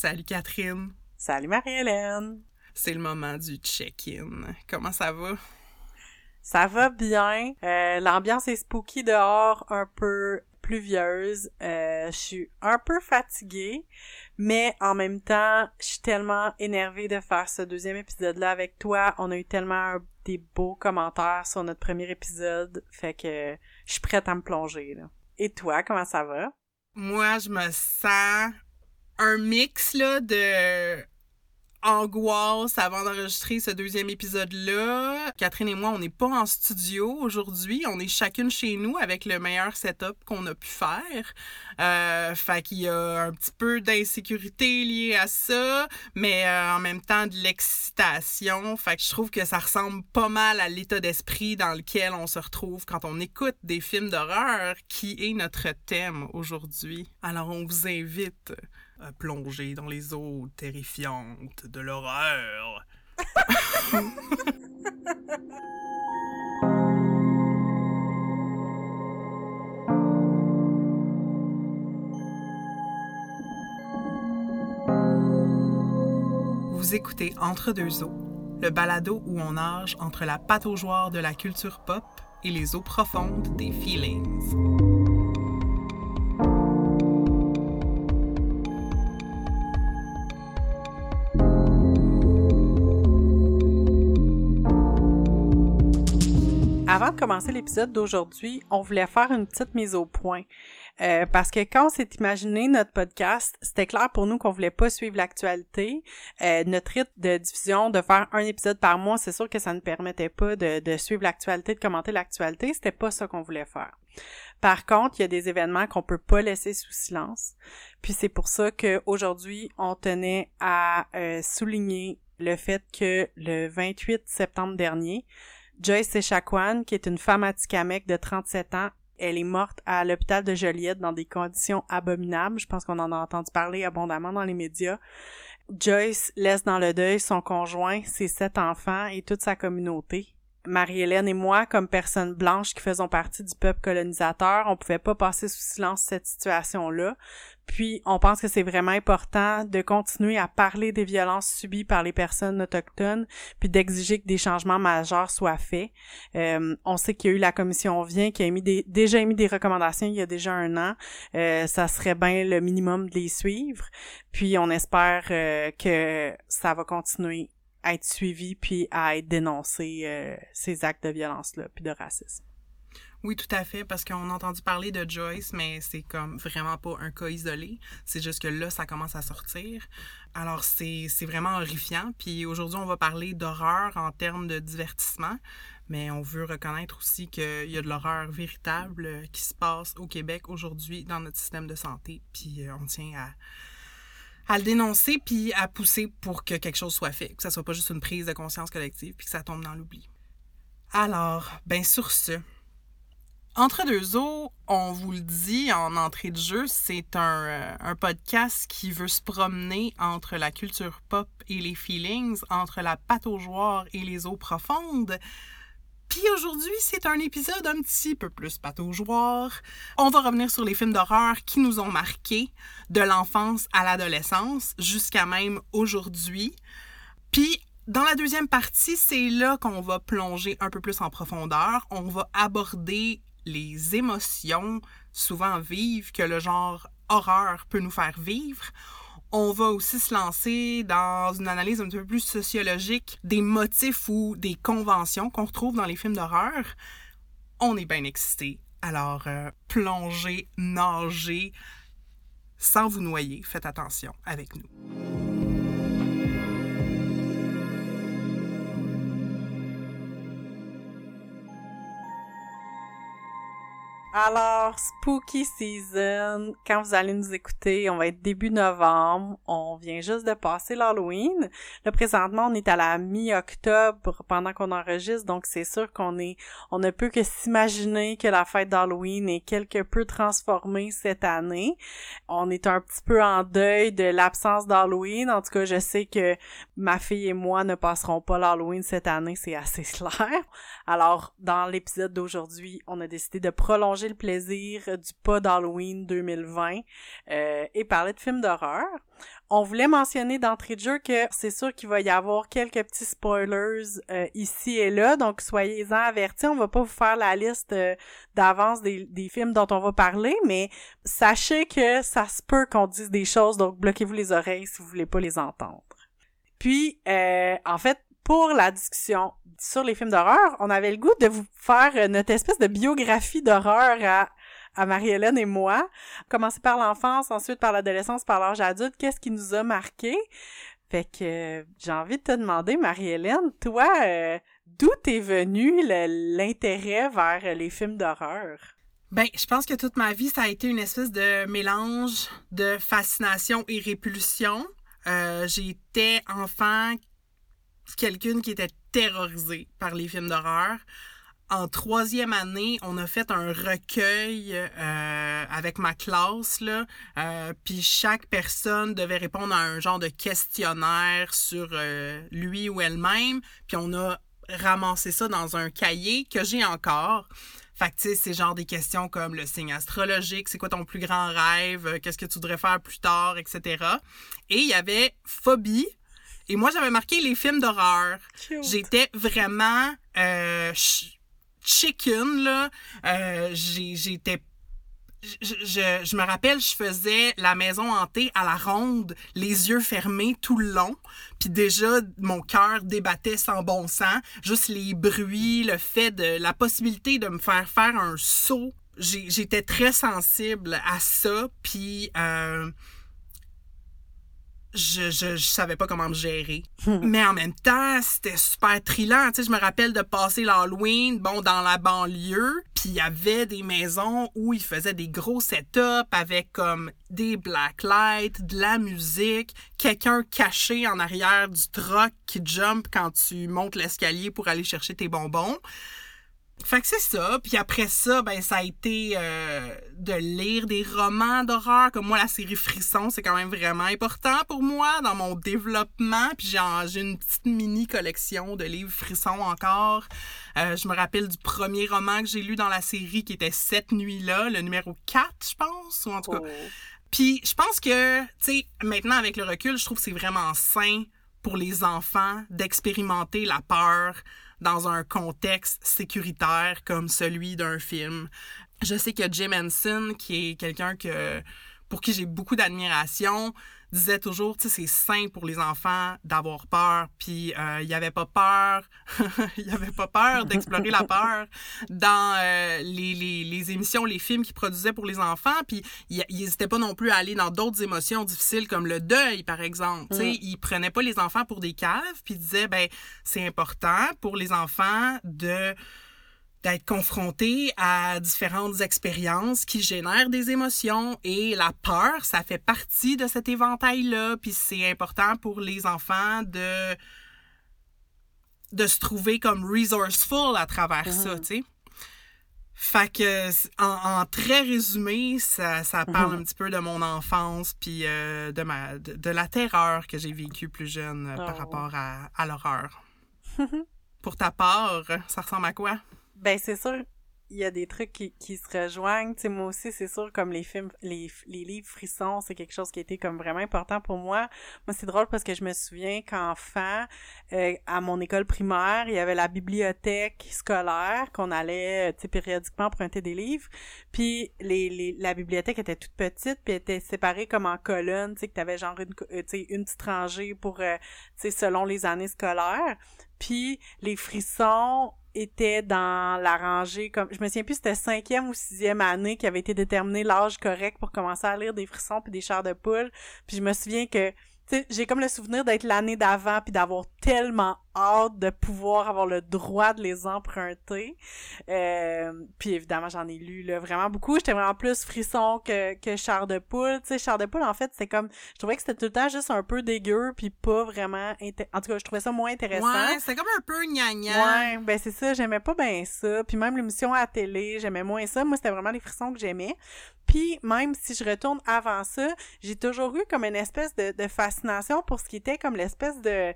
Salut Catherine. Salut Marie-Hélène. C'est le moment du check-in. Comment ça va? Ça va bien. Euh, L'ambiance est spooky dehors, un peu pluvieuse. Euh, je suis un peu fatiguée, mais en même temps, je suis tellement énervée de faire ce deuxième épisode-là avec toi. On a eu tellement des beaux commentaires sur notre premier épisode, fait que je suis prête à me plonger. Là. Et toi, comment ça va? Moi, je me sens un mix là de angoisse avant d'enregistrer ce deuxième épisode-là. Catherine et moi, on n'est pas en studio aujourd'hui. On est chacune chez nous avec le meilleur setup qu'on a pu faire. Euh, fait qu'il y a un petit peu d'insécurité liée à ça, mais euh, en même temps de l'excitation. Fait que je trouve que ça ressemble pas mal à l'état d'esprit dans lequel on se retrouve quand on écoute des films d'horreur, qui est notre thème aujourd'hui. Alors on vous invite à plonger dans les eaux terrifiantes de l'horreur. Vous écoutez Entre deux eaux, le balado où on nage entre la pataugeoire de la culture pop et les eaux profondes des feelings. Avant de commencer l'épisode d'aujourd'hui, on voulait faire une petite mise au point. Euh, parce que quand on s'est imaginé notre podcast, c'était clair pour nous qu'on voulait pas suivre l'actualité. Euh, notre rythme de diffusion, de faire un épisode par mois, c'est sûr que ça ne permettait pas de, de suivre l'actualité, de commenter l'actualité. C'était pas ça qu'on voulait faire. Par contre, il y a des événements qu'on peut pas laisser sous silence. Puis c'est pour ça qu'aujourd'hui, on tenait à euh, souligner le fait que le 28 septembre dernier, Joyce Echaquan, qui est une femme atikamekw de 37 ans, elle est morte à l'hôpital de Joliette dans des conditions abominables. Je pense qu'on en a entendu parler abondamment dans les médias. Joyce laisse dans le deuil son conjoint, ses sept enfants et toute sa communauté. Marie-Hélène et moi, comme personnes blanches qui faisons partie du peuple colonisateur, on pouvait pas passer sous silence cette situation-là. Puis, on pense que c'est vraiment important de continuer à parler des violences subies par les personnes autochtones, puis d'exiger que des changements majeurs soient faits. Euh, on sait qu'il y a eu la commission Vient qui a émis des, déjà émis des recommandations il y a déjà un an. Euh, ça serait bien le minimum de les suivre. Puis, on espère euh, que ça va continuer à être suivi puis à être dénoncé euh, ces actes de violence-là puis de racisme. Oui, tout à fait, parce qu'on a entendu parler de Joyce, mais c'est comme vraiment pas un cas isolé. C'est juste que là, ça commence à sortir. Alors, c'est vraiment horrifiant. Puis aujourd'hui, on va parler d'horreur en termes de divertissement, mais on veut reconnaître aussi qu'il y a de l'horreur véritable qui se passe au Québec aujourd'hui dans notre système de santé. Puis euh, on tient à à le dénoncer puis à pousser pour que quelque chose soit fait, que ça soit pas juste une prise de conscience collective puis que ça tombe dans l'oubli. Alors, ben sur ce, entre deux eaux, on vous le dit en entrée de jeu, c'est un, euh, un, podcast qui veut se promener entre la culture pop et les feelings, entre la pataugeoire et les eaux profondes. Puis aujourd'hui, c'est un épisode un petit peu plus pataugeoire. On va revenir sur les films d'horreur qui nous ont marqués de l'enfance à l'adolescence jusqu'à même aujourd'hui. Puis dans la deuxième partie, c'est là qu'on va plonger un peu plus en profondeur. On va aborder les émotions souvent vives que le genre horreur peut nous faire vivre. On va aussi se lancer dans une analyse un peu plus sociologique des motifs ou des conventions qu'on retrouve dans les films d'horreur. On est bien excités. Alors, euh, plongez, nagez, sans vous noyer. Faites attention avec nous. Alors, Spooky Season, quand vous allez nous écouter, on va être début novembre. On vient juste de passer l'Halloween. Là, présentement, on est à la mi-octobre pendant qu'on enregistre, donc c'est sûr qu'on est, on ne peut que s'imaginer que la fête d'Halloween est quelque peu transformée cette année. On est un petit peu en deuil de l'absence d'Halloween. En tout cas, je sais que ma fille et moi ne passerons pas l'Halloween cette année, c'est assez clair. Alors, dans l'épisode d'aujourd'hui, on a décidé de prolonger le plaisir du pas d'Halloween 2020 euh, et parler de films d'horreur. On voulait mentionner d'entrée de jeu que c'est sûr qu'il va y avoir quelques petits spoilers euh, ici et là, donc soyez-en avertis. On va pas vous faire la liste euh, d'avance des, films dont on va parler, mais sachez que ça se peut qu'on dise des choses, donc bloquez-vous les oreilles si vous voulez pas les entendre. Puis, en fait, pour la discussion sur les films d'horreur, on avait le goût de vous faire notre espèce de biographie d'horreur à à Marie-Hélène et moi. Commencer par l'enfance, ensuite par l'adolescence, par l'âge adulte, qu'est-ce qui nous a marqué? Fait que j'ai envie de te demander, Marie-Hélène, toi, euh, d'où t'es venu l'intérêt vers les films d'horreur? Ben, je pense que toute ma vie, ça a été une espèce de mélange de fascination et répulsion. Euh, J'étais enfant quelqu'un qui était terrorisé par les films d'horreur en troisième année, on a fait un recueil euh, avec ma classe, là, euh, puis chaque personne devait répondre à un genre de questionnaire sur euh, lui ou elle-même, puis on a ramassé ça dans un cahier que j'ai encore. Fait c'est genre des questions comme le signe astrologique, c'est quoi ton plus grand rêve, qu'est-ce que tu voudrais faire plus tard, etc. Et il y avait phobie, et moi, j'avais marqué les films d'horreur. J'étais vraiment chicken, là. Euh, j'étais je, je, je, me rappelle, je faisais la maison hantée à la ronde, les yeux fermés tout le long. Puis déjà, mon cœur débattait sans bon sens. Juste les bruits, le fait de la possibilité de me faire faire un saut. J'étais très sensible à ça. Puis euh, je, je, je, savais pas comment me gérer. Mais en même temps, c'était super trillant. Tu sais, je me rappelle de passer l'Halloween, bon, dans la banlieue, puis il y avait des maisons où ils faisaient des gros setups avec comme des black lights, de la musique, quelqu'un caché en arrière du truck qui jump quand tu montes l'escalier pour aller chercher tes bonbons. Fait que c'est ça. Puis après ça, ben ça a été euh, de lire des romans d'horreur. Comme moi, la série Frisson, c'est quand même vraiment important pour moi dans mon développement. Puis j'ai une petite mini collection de livres Frissons encore. Euh, je me rappelle du premier roman que j'ai lu dans la série qui était Cette nuit-là, le numéro 4, je pense, ou en tout cas. Oh. Puis je pense que, tu sais, maintenant avec le recul, je trouve que c'est vraiment sain pour les enfants d'expérimenter la peur dans un contexte sécuritaire comme celui d'un film. Je sais que Jim Henson, qui est quelqu'un que pour qui j'ai beaucoup d'admiration, disait toujours, tu sais, c'est sain pour les enfants d'avoir peur. Puis euh, il n'y avait pas peur, il y avait pas peur d'explorer la peur dans euh, les, les, les, émissions, les films qu'il produisait pour les enfants. Puis il n'hésitait pas non plus à aller dans d'autres émotions difficiles comme le deuil, par exemple. Tu sais, mm. il prenait pas les enfants pour des caves. Puis il disait, ben c'est important pour les enfants de d'être confronté à différentes expériences qui génèrent des émotions et la peur, ça fait partie de cet éventail-là, puis c'est important pour les enfants de de se trouver comme resourceful à travers ça, mm-hmm. tu sais. Fait que, en, très résumé, ça, ça parle mm-hmm. un petit peu de mon enfance puis euh, de, ma, de, la terreur que j'ai vécue plus jeune euh, par oh. rapport à, à l'horreur. Pour ta part, ça ressemble à quoi? Ben, c'est sûr, il y a des trucs qui, qui se rejoignent. Tu sais, moi aussi, c'est sûr, comme les films, les, les livres frissons, c'est quelque chose qui a été comme vraiment important pour moi. Moi, c'est drôle parce que je me souviens qu'enfant, euh, à mon école primaire, il y avait la bibliothèque scolaire qu'on allait, tu sais, périodiquement prêter des livres. Puis les, les, la bibliothèque était toute petite, puis était séparée comme en colonnes, tu sais, que t'avais genre une, euh, tu sais, une petite rangée pour, euh, tu sais, selon les années scolaires. Puis les frissons, était dans la rangée comme je me souviens plus c'était cinquième ou sixième année qui avait été déterminé l'âge correct pour commencer à lire des frissons puis des chars de poule. Puis je me souviens que j'ai comme le souvenir d'être l'année d'avant puis d'avoir tellement hâte de pouvoir avoir le droit de les emprunter. Euh, puis évidemment, j'en ai lu là, vraiment beaucoup. J'étais vraiment plus frisson que, que Char de poule. Tu sais, Char de poule, en fait, c'est comme... Je trouvais que c'était tout le temps juste un peu dégueu puis pas vraiment... En tout cas, je trouvais ça moins intéressant. Ouais, c'est comme un peu gnagna. Ouais, ben c'est ça. J'aimais pas bien ça. Puis même l'émission à la télé, j'aimais moins ça. Moi, c'était vraiment les frissons que j'aimais. Puis même si je retourne avant ça, j'ai toujours eu comme une espèce de, de fascination pour ce qui était comme l'espèce de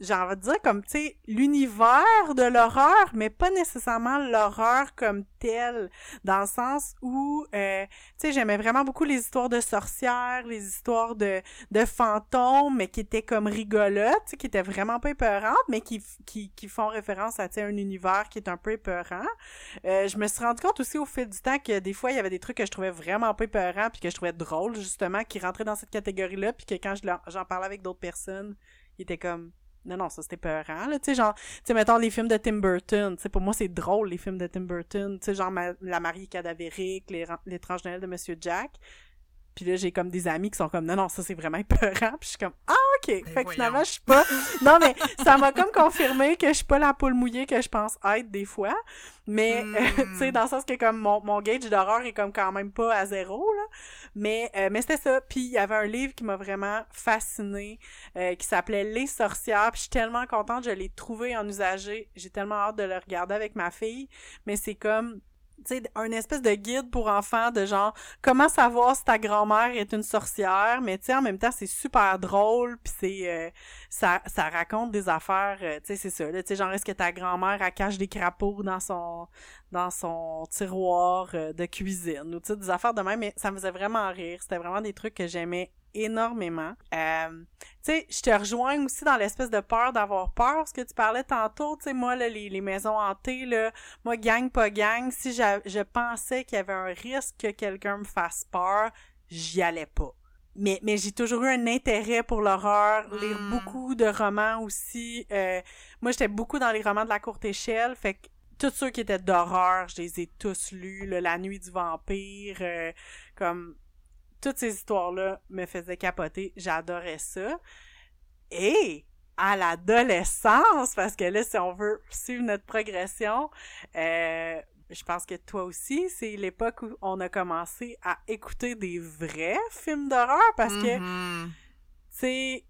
j'ai envie de dire comme tu sais l'univers de l'horreur mais pas nécessairement l'horreur comme telle dans le sens où euh, tu sais j'aimais vraiment beaucoup les histoires de sorcières les histoires de de fantômes mais qui étaient comme rigolotes qui étaient vraiment pas épeurantes mais qui qui, qui font référence à tu sais un univers qui est un peu épeurant. Euh, je me suis rendu compte aussi au fil du temps que des fois il y avait des trucs que je trouvais vraiment pas épeurants puis que je trouvais drôles justement qui rentraient dans cette catégorie là puis que quand j'en parlais avec d'autres personnes ils étaient comme non, non, ça c'était peurant, là. Tu sais, genre, tu sais, mettons les films de Tim Burton. Tu sais, pour moi, c'est drôle, les films de Tim Burton. Tu sais, genre La mariée cadavérique, L'étrange Noël de Monsieur Jack. Puis là, j'ai comme des amis qui sont comme, non, non, ça c'est vraiment peurant. Puis je suis comme, ah, OK. Ben fait que finalement, je suis pas. non, mais ça m'a comme confirmé que je suis pas la poule mouillée que je pense être des fois. Mais, tu sais, hmm. dans le sens que comme mon, mon gauge d'horreur est comme quand même pas à zéro, là. Mais, euh, mais c'était ça. Puis il y avait un livre qui m'a vraiment fascinée, euh, qui s'appelait Les sorcières. Puis je suis tellement contente, je l'ai trouvé en usagé. J'ai tellement hâte de le regarder avec ma fille. Mais c'est comme sais, un espèce de guide pour enfants de genre comment savoir si ta grand-mère est une sorcière, mais tu en même temps c'est super drôle puis c'est euh, ça ça raconte des affaires, euh, tu sais c'est ça, tu sais genre est-ce que ta grand-mère cache des crapauds dans son dans son tiroir euh, de cuisine ou tu sais des affaires de même mais ça me faisait vraiment rire, c'était vraiment des trucs que j'aimais énormément. Euh, tu sais, je te rejoins aussi dans l'espèce de peur d'avoir peur, ce que tu parlais tantôt, tu sais, moi, là, les, les maisons hantées, là, moi, gang, pas gang, si je pensais qu'il y avait un risque que quelqu'un me fasse peur, j'y allais pas. Mais, mais j'ai toujours eu un intérêt pour l'horreur, lire hmm. beaucoup de romans aussi. Euh, moi, j'étais beaucoup dans les romans de la courte échelle, fait que tous ceux qui étaient d'horreur, je les ai tous lus, La nuit du vampire, euh, comme toutes ces histoires-là me faisaient capoter. J'adorais ça. Et à l'adolescence, parce que là, si on veut suivre notre progression, euh, je pense que toi aussi, c'est l'époque où on a commencé à écouter des vrais films d'horreur parce que, mm-hmm. tu sais,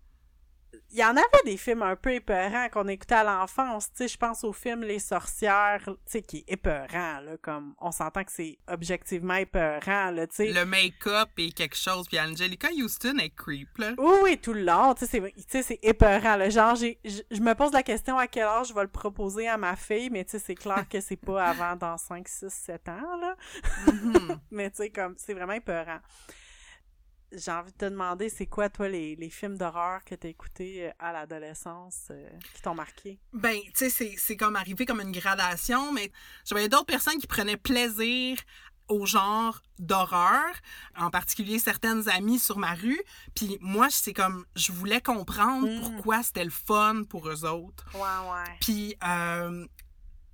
il y en avait des films un peu épeurants qu'on écoutait à l'enfance, tu sais, je pense au film Les sorcières, tu sais, qui est épeurant, là, comme, on s'entend que c'est objectivement épeurant, là, tu sais. Le make-up est quelque chose, puis Angelica Houston est creep, là. Oui, oui, tout le long, tu sais, c'est épeurant, là, genre, je me pose la question à quel âge je vais le proposer à ma fille, mais tu sais, c'est clair que c'est pas avant dans 5, 6, 7 ans, là. Mm-hmm. mais tu sais, comme, c'est vraiment épeurant j'ai envie de te demander, c'est quoi, toi, les, les films d'horreur que t'as écoutés euh, à l'adolescence euh, qui t'ont marqué? Ben, tu sais, c'est comme arrivé comme une gradation, mais j'avais d'autres personnes qui prenaient plaisir au genre d'horreur, en particulier certaines amies sur ma rue. Puis moi, c'est comme, je voulais comprendre mm. pourquoi c'était le fun pour eux autres. Ouais, ouais. Puis, euh,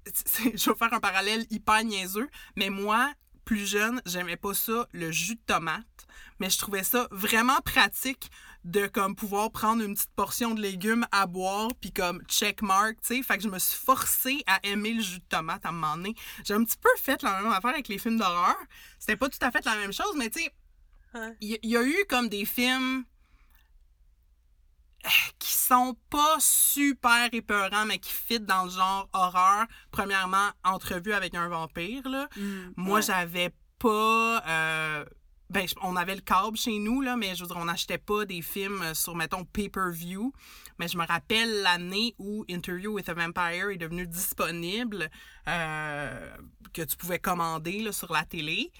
je vais faire un parallèle hyper niaiseux, mais moi, plus jeune, j'aimais pas ça, le jus de tomate mais je trouvais ça vraiment pratique de comme pouvoir prendre une petite portion de légumes à boire puis comme checkmark, tu sais, fait que je me suis forcée à aimer le jus de tomate à un moment donné. J'ai un petit peu fait la même affaire avec les films d'horreur. C'était pas tout à fait la même chose, mais tu sais, il y, a eu comme des films qui sont pas super épeurants, mais qui fit dans le genre horreur. Premièrement, entrevue avec un vampire, là. Mm, Moi, j'avais pas... Euh, ben, on avait le câble chez nous, là, mais je veux dire, on n'achetait pas des films sur, mettons, pay-per-view. Mais je me rappelle l'année où Interview with a Vampire est devenu disponible, euh, que tu pouvais commander là, sur la télé.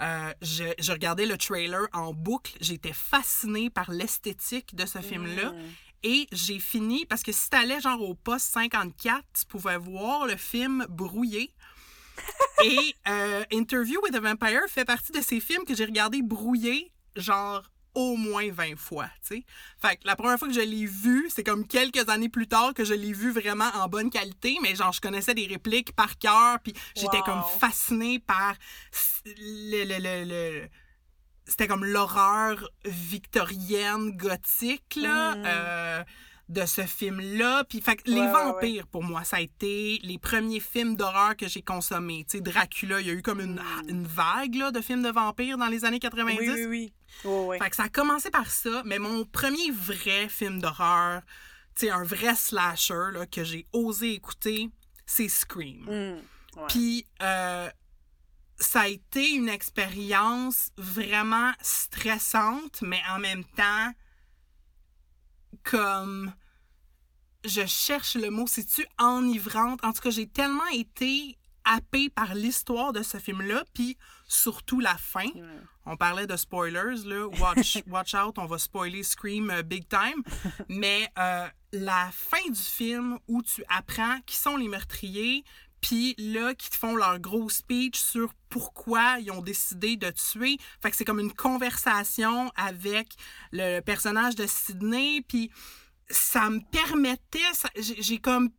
Euh, je, regardais le trailer en boucle. J'étais fascinée par l'esthétique de ce film-là. Mm. Et j'ai fini, parce que si t'allais genre au poste 54, tu pouvais voir le film brouillé. Et euh, Interview with a Vampire fait partie de ces films que j'ai regardé brouillés, genre au moins 20 fois, tu sais. Fait que la première fois que je l'ai vu, c'est comme quelques années plus tard que je l'ai vu vraiment en bonne qualité, mais genre je connaissais des répliques par cœur, puis j'étais comme fascinée par le, le, le, c'était comme l'horreur victorienne gothique là. Mm. Euh, de ce film-là. Puis, fait les vampires, pour moi, ça a été les premiers films d'horreur que j'ai consommés. Tu sais, Dracula, il y a eu comme une, hmm. une vague là, de films de vampires dans les années 90. Oui, oui, oui. fait que ça a commencé par ça, mais mon premier vrai film d'horreur, tu sais, un vrai slasher là, que j'ai osé écouter, c'est Scream. Hmm, Puis, euh, ça a été une expérience vraiment stressante, mais en même temps comme je cherche le mot, c'est-tu enivrante? En tout cas, j'ai tellement été happée par l'histoire de ce film-là, puis surtout la fin. On parlait de spoilers, là. Watch, watch out, on va spoiler Scream euh, big time. Mais euh, la fin du film où tu apprends qui sont les meurtriers, puis là, qui te font leur gros speech sur pourquoi ils ont décidé de tuer. Fait que c'est comme une conversation avec le personnage de Sydney, puis ça me permettait, j'ai comme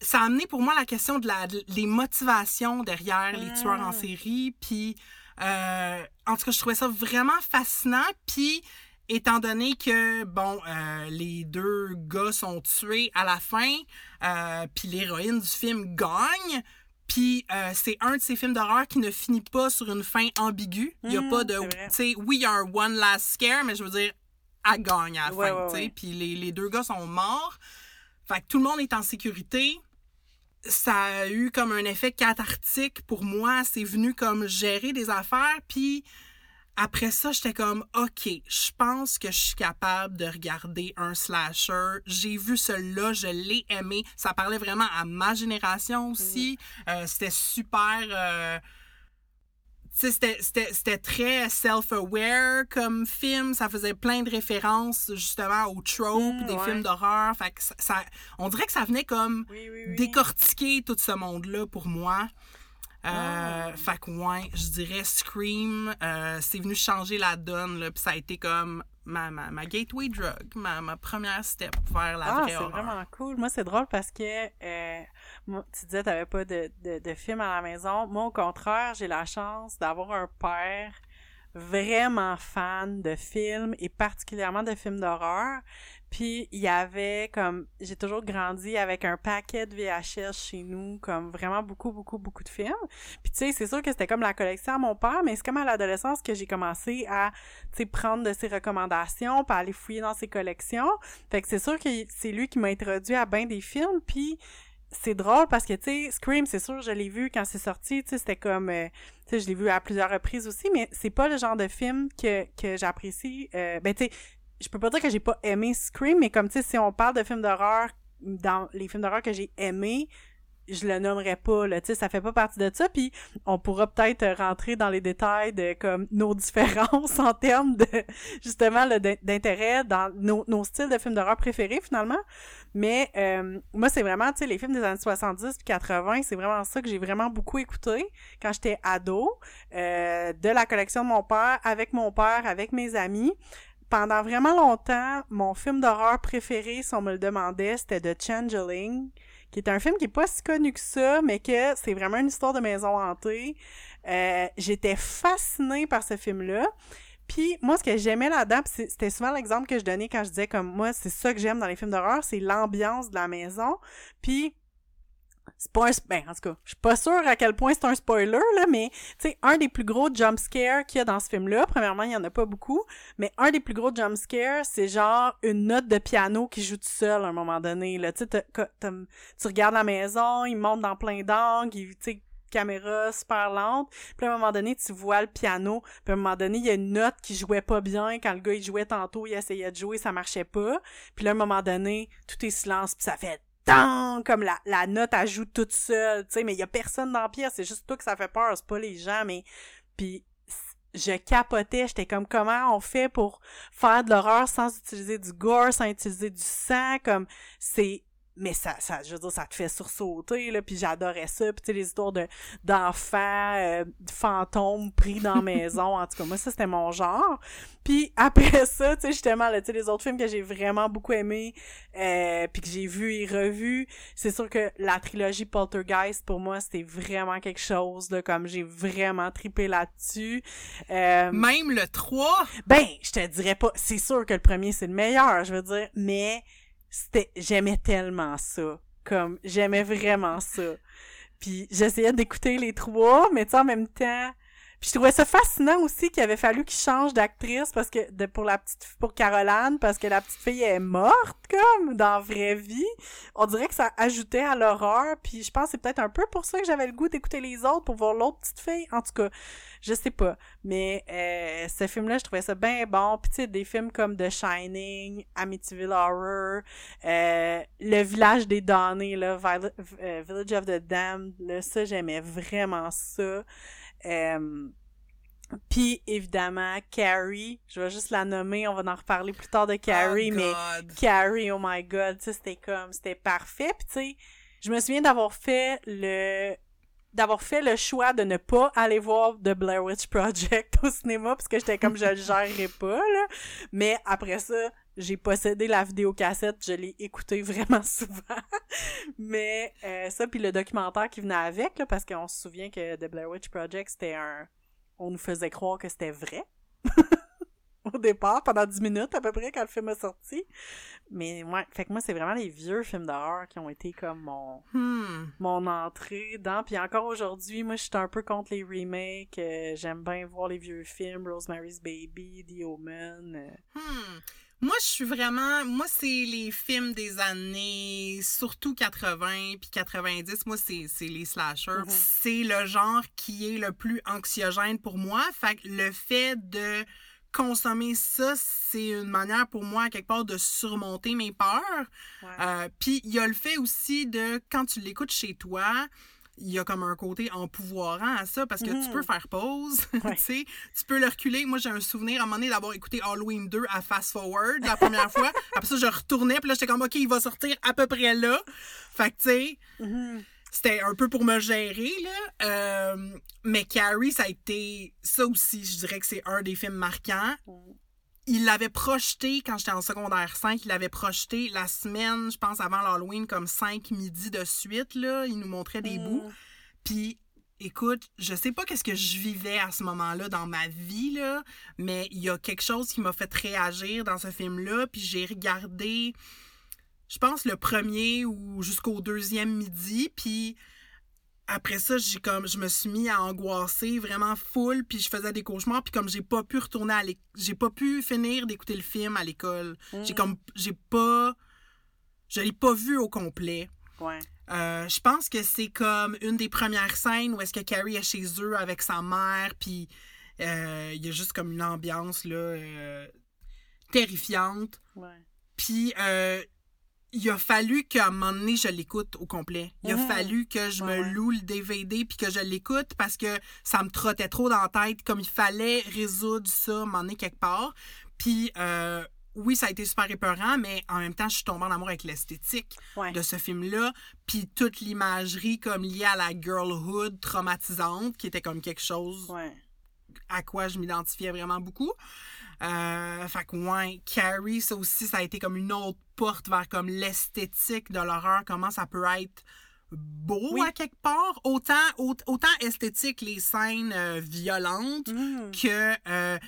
ça a amené pour moi la question de la les motivations derrière les tueurs en ah. série puis euh, en tout cas je trouvais ça vraiment fascinant puis étant donné que bon euh, les deux gars sont tués à la fin euh, puis l'héroïne du film gagne puis c'est un de ces films d'horreur qui ne finit pas sur une fin ambiguë il y a pas mmh, de tu sais oui il y a un one last scare mais je veux dire elle gagne à la fin tu sais puis les, les deux gars sont morts fait que tout le monde est en sécurité ça a eu comme un effet cathartique pour moi. C'est venu comme gérer des affaires. Puis après ça, j'étais comme, OK, je pense que je suis capable de regarder un slasher. J'ai vu celui-là, je l'ai aimé. Ça parlait vraiment à ma génération aussi. Euh, c'était super. Euh, c'était très self-aware comme film. Ça faisait plein de références justement aux tropes mmh, des films d'horreur. Fait que ça, on dirait que ça venait comme décortiquer tout ce monde-là pour moi. Euh, ah. Fait que ouais, je dirais Scream, euh, c'est venu changer la donne, là, puis ça a été comme ma, ma, ma gateway drug, ma, ma première step vers la ah, vraie c'est vraiment cool. Moi, c'est drôle parce que euh, moi, tu disais t'avais pas de, de, de film à la maison. Moi, au contraire, j'ai la chance d'avoir un père vraiment fan de films et particulièrement de films d'horreur. Puis il y avait comme j'ai toujours grandi avec un paquet de VHS chez nous, comme vraiment beaucoup beaucoup beaucoup de films. Puis tu sais, c'est sûr que c'était comme la collection à mon père, mais c'est comme à l'adolescence que j'ai commencé à tu sais prendre de ses recommandations, puis aller fouiller dans ses collections. Fait que c'est sûr que c'est lui qui m'a introduit à bien des films, puis c'est drôle parce que tu sais Scream c'est sûr je l'ai vu quand c'est sorti tu sais c'était comme euh, tu sais je l'ai vu à plusieurs reprises aussi mais c'est pas le genre de film que que j'apprécie euh, ben tu sais je peux pas dire que j'ai pas aimé Scream, mais comme tu sais, si on parle de films d'horreur, dans les films d'horreur que j'ai aimés, je le nommerai pas là tu sais ça fait pas partie de ça. Puis on pourra peut-être rentrer dans les détails de comme nos différences en termes de justement d'intérêt dans nos, nos, styles de films d'horreur préférés finalement. Mais euh, moi c'est vraiment tu sais les films des années 70 puis 80 c'est vraiment ça que j'ai vraiment beaucoup écouté quand j'étais ado euh, de la collection de mon père avec mon père avec mes amis pendant vraiment longtemps, mon film d'horreur préféré, si on me le demandait, c'était The Changeling, qui est un film qui est pas si connu que ça, mais que c'est vraiment une histoire de maison hantée. Euh, j'étais fascinée par ce film-là. Puis moi, ce que j'aimais là-dedans, c'était souvent l'exemple que je donnais quand je disais comme moi, c'est ça que j'aime dans les films d'horreur, c'est l'ambiance de la maison. Puis c'est pas un ben en tout cas je suis pas sûre à quel point c'est un spoiler là mais tu sais un des plus gros jump scares qu'il y a dans ce film là premièrement il y en a pas beaucoup mais un des plus gros jump scares c'est genre une note de piano qui joue tout seul à un moment donné là. Tu sais tu regardes la maison il monte dans plein d'angles tu sais caméra super lente puis à un moment donné tu vois le piano puis à un moment donné il y a une note qui jouait pas bien quand le gars il jouait tantôt il essayait de jouer ça marchait pas puis là à un moment donné tout est silence puis ça fait comme la, la note ajoute toute seule, tu sais, mais il y a personne dans la pièce, c'est juste toi que ça fait peur, c'est pas les gens, mais puis je capotais, j'étais comme comment on fait pour faire de l'horreur sans utiliser du gore, sans utiliser du sang, comme c'est mais ça, ça, je veux dire, ça te fait sursauter, là, puis j'adorais ça, puis tu sais, les histoires de, d'enfants, euh, de fantômes pris dans la maison, en tout cas, moi, ça, c'était mon genre. Puis après ça, tu sais, justement, là, tu sais, les autres films que j'ai vraiment beaucoup aimés, euh, puis que j'ai vu et revu, c'est sûr que la trilogie Poltergeist, pour moi, c'était vraiment quelque chose, là, comme j'ai vraiment tripé là-dessus. Euh, Même le 3? Ben, je te dirais pas, c'est sûr que le premier, c'est le meilleur, je veux dire, mais c'était j'aimais tellement ça. Comme j'aimais vraiment ça. Puis j'essayais d'écouter les trois mais tu en même temps Puis je trouvais ça fascinant aussi qu'il avait fallu qu'il change d'actrice parce que de, pour la petite pour Caroline parce que la petite fille est morte comme dans la vraie vie. On dirait que ça ajoutait à l'horreur puis je pense que c'est peut-être un peu pour ça que j'avais le goût d'écouter les autres pour voir l'autre petite fille. En tout cas, je sais pas, mais euh, ce film là, je trouvais ça bien bon. Puis tu sais des films comme The Shining, Amityville Horror, euh, Le village des damnés là, euh, Village of the Damned, là ça j'aimais vraiment ça. Euh, puis évidemment, Carrie, je vais juste la nommer, on va en reparler plus tard de Carrie, oh mais Carrie, oh my god, tu c'était comme, c'était parfait. Puis tu sais, je me souviens d'avoir fait le d'avoir fait le choix de ne pas aller voir The Blair Witch Project au cinéma parce que j'étais comme je le gérerais pas là. Mais après ça, j'ai possédé la vidéocassette, je l'ai écouté vraiment souvent. Mais euh, ça puis le documentaire qui venait avec là parce qu'on se souvient que The Blair Witch Project c'était un on nous faisait croire que c'était vrai. au départ, pendant 10 minutes à peu près quand le film est sorti. Mais ouais, fait que moi c'est vraiment les vieux films d'horreur qui ont été comme mon hmm. mon entrée dans puis encore aujourd'hui, moi je suis un peu contre les remakes, euh, j'aime bien voir les vieux films Rosemary's Baby, The Omen. Euh. Hmm. Moi, je suis vraiment. Moi, c'est les films des années, surtout 80 puis 90. Moi, c'est les slashers. Mm-hmm. C'est le genre qui est le plus anxiogène pour moi. Fait que le fait de consommer ça, c'est une manière pour moi, quelque part, de surmonter mes peurs. Euh, puis il y a le fait aussi de, quand tu l'écoutes chez toi, il y a comme un côté empouvoirant à ça parce que tu peux mm. faire pause, tu sais, tu peux le reculer. Moi, j'ai un souvenir à un moment donné d'avoir écouté Halloween 2 à fast forward la première fois. Après ça, je retournais, puis là, j'étais comme, OK, il va sortir à peu près là. Fait que, tu sais, mm-hmm c'était un peu pour me gérer, là. Euh, mais Carrie, ça a été. Ça aussi, je dirais que c'est un des films marquants. Il l'avait projeté quand j'étais en secondaire 5. Il l'avait projeté la semaine, je pense, avant l'Halloween, comme 5 midis de suite, là. Il nous montrait des bouts. Mm. Puis, écoute, je sais pas qu'est-ce que je vivais à ce moment-là dans ma vie, là, mais il y a quelque chose qui m'a fait réagir dans ce film-là. Puis, j'ai regardé je pense, le premier ou jusqu'au deuxième midi. Puis après ça, j'ai comme je me suis mis à angoisser vraiment full, puis je faisais des cauchemars, puis comme j'ai pas pu retourner à l'école, j'ai pas pu finir d'écouter le film à l'école. J'ai mm. comme j'ai pas je l'ai pas vu au complet. Ouais. Euh, je pense que c'est comme une des premières scènes où est-ce que Carrie est chez eux avec sa mère, puis euh, il y a juste comme une ambiance là euh, terrifiante. Ouais. Puis il a fallu qu'à un moment donné, je l'écoute au complet. Il a mmh. fallu que je me loue le DVD puis que je l'écoute parce que ça me trottait trop dans la tête, comme il fallait résoudre ça à un moment donné quelque part. Puis, euh, oui, ça a été super épeurant, mais en même temps, je suis tombée en amour avec l'esthétique de ce film-là. Puis toute l'imagerie comme liée à la girlhood traumatisante, qui était comme quelque chose à quoi je m'identifiais vraiment beaucoup. Euh, fait que, ouais, Carrie, ça aussi, ça a été comme une autre porte vers comme l'esthétique de l'horreur, comment ça peut être beau à quelque part. Autant, autant esthétique, les scènes euh, violentes, mm. que euh,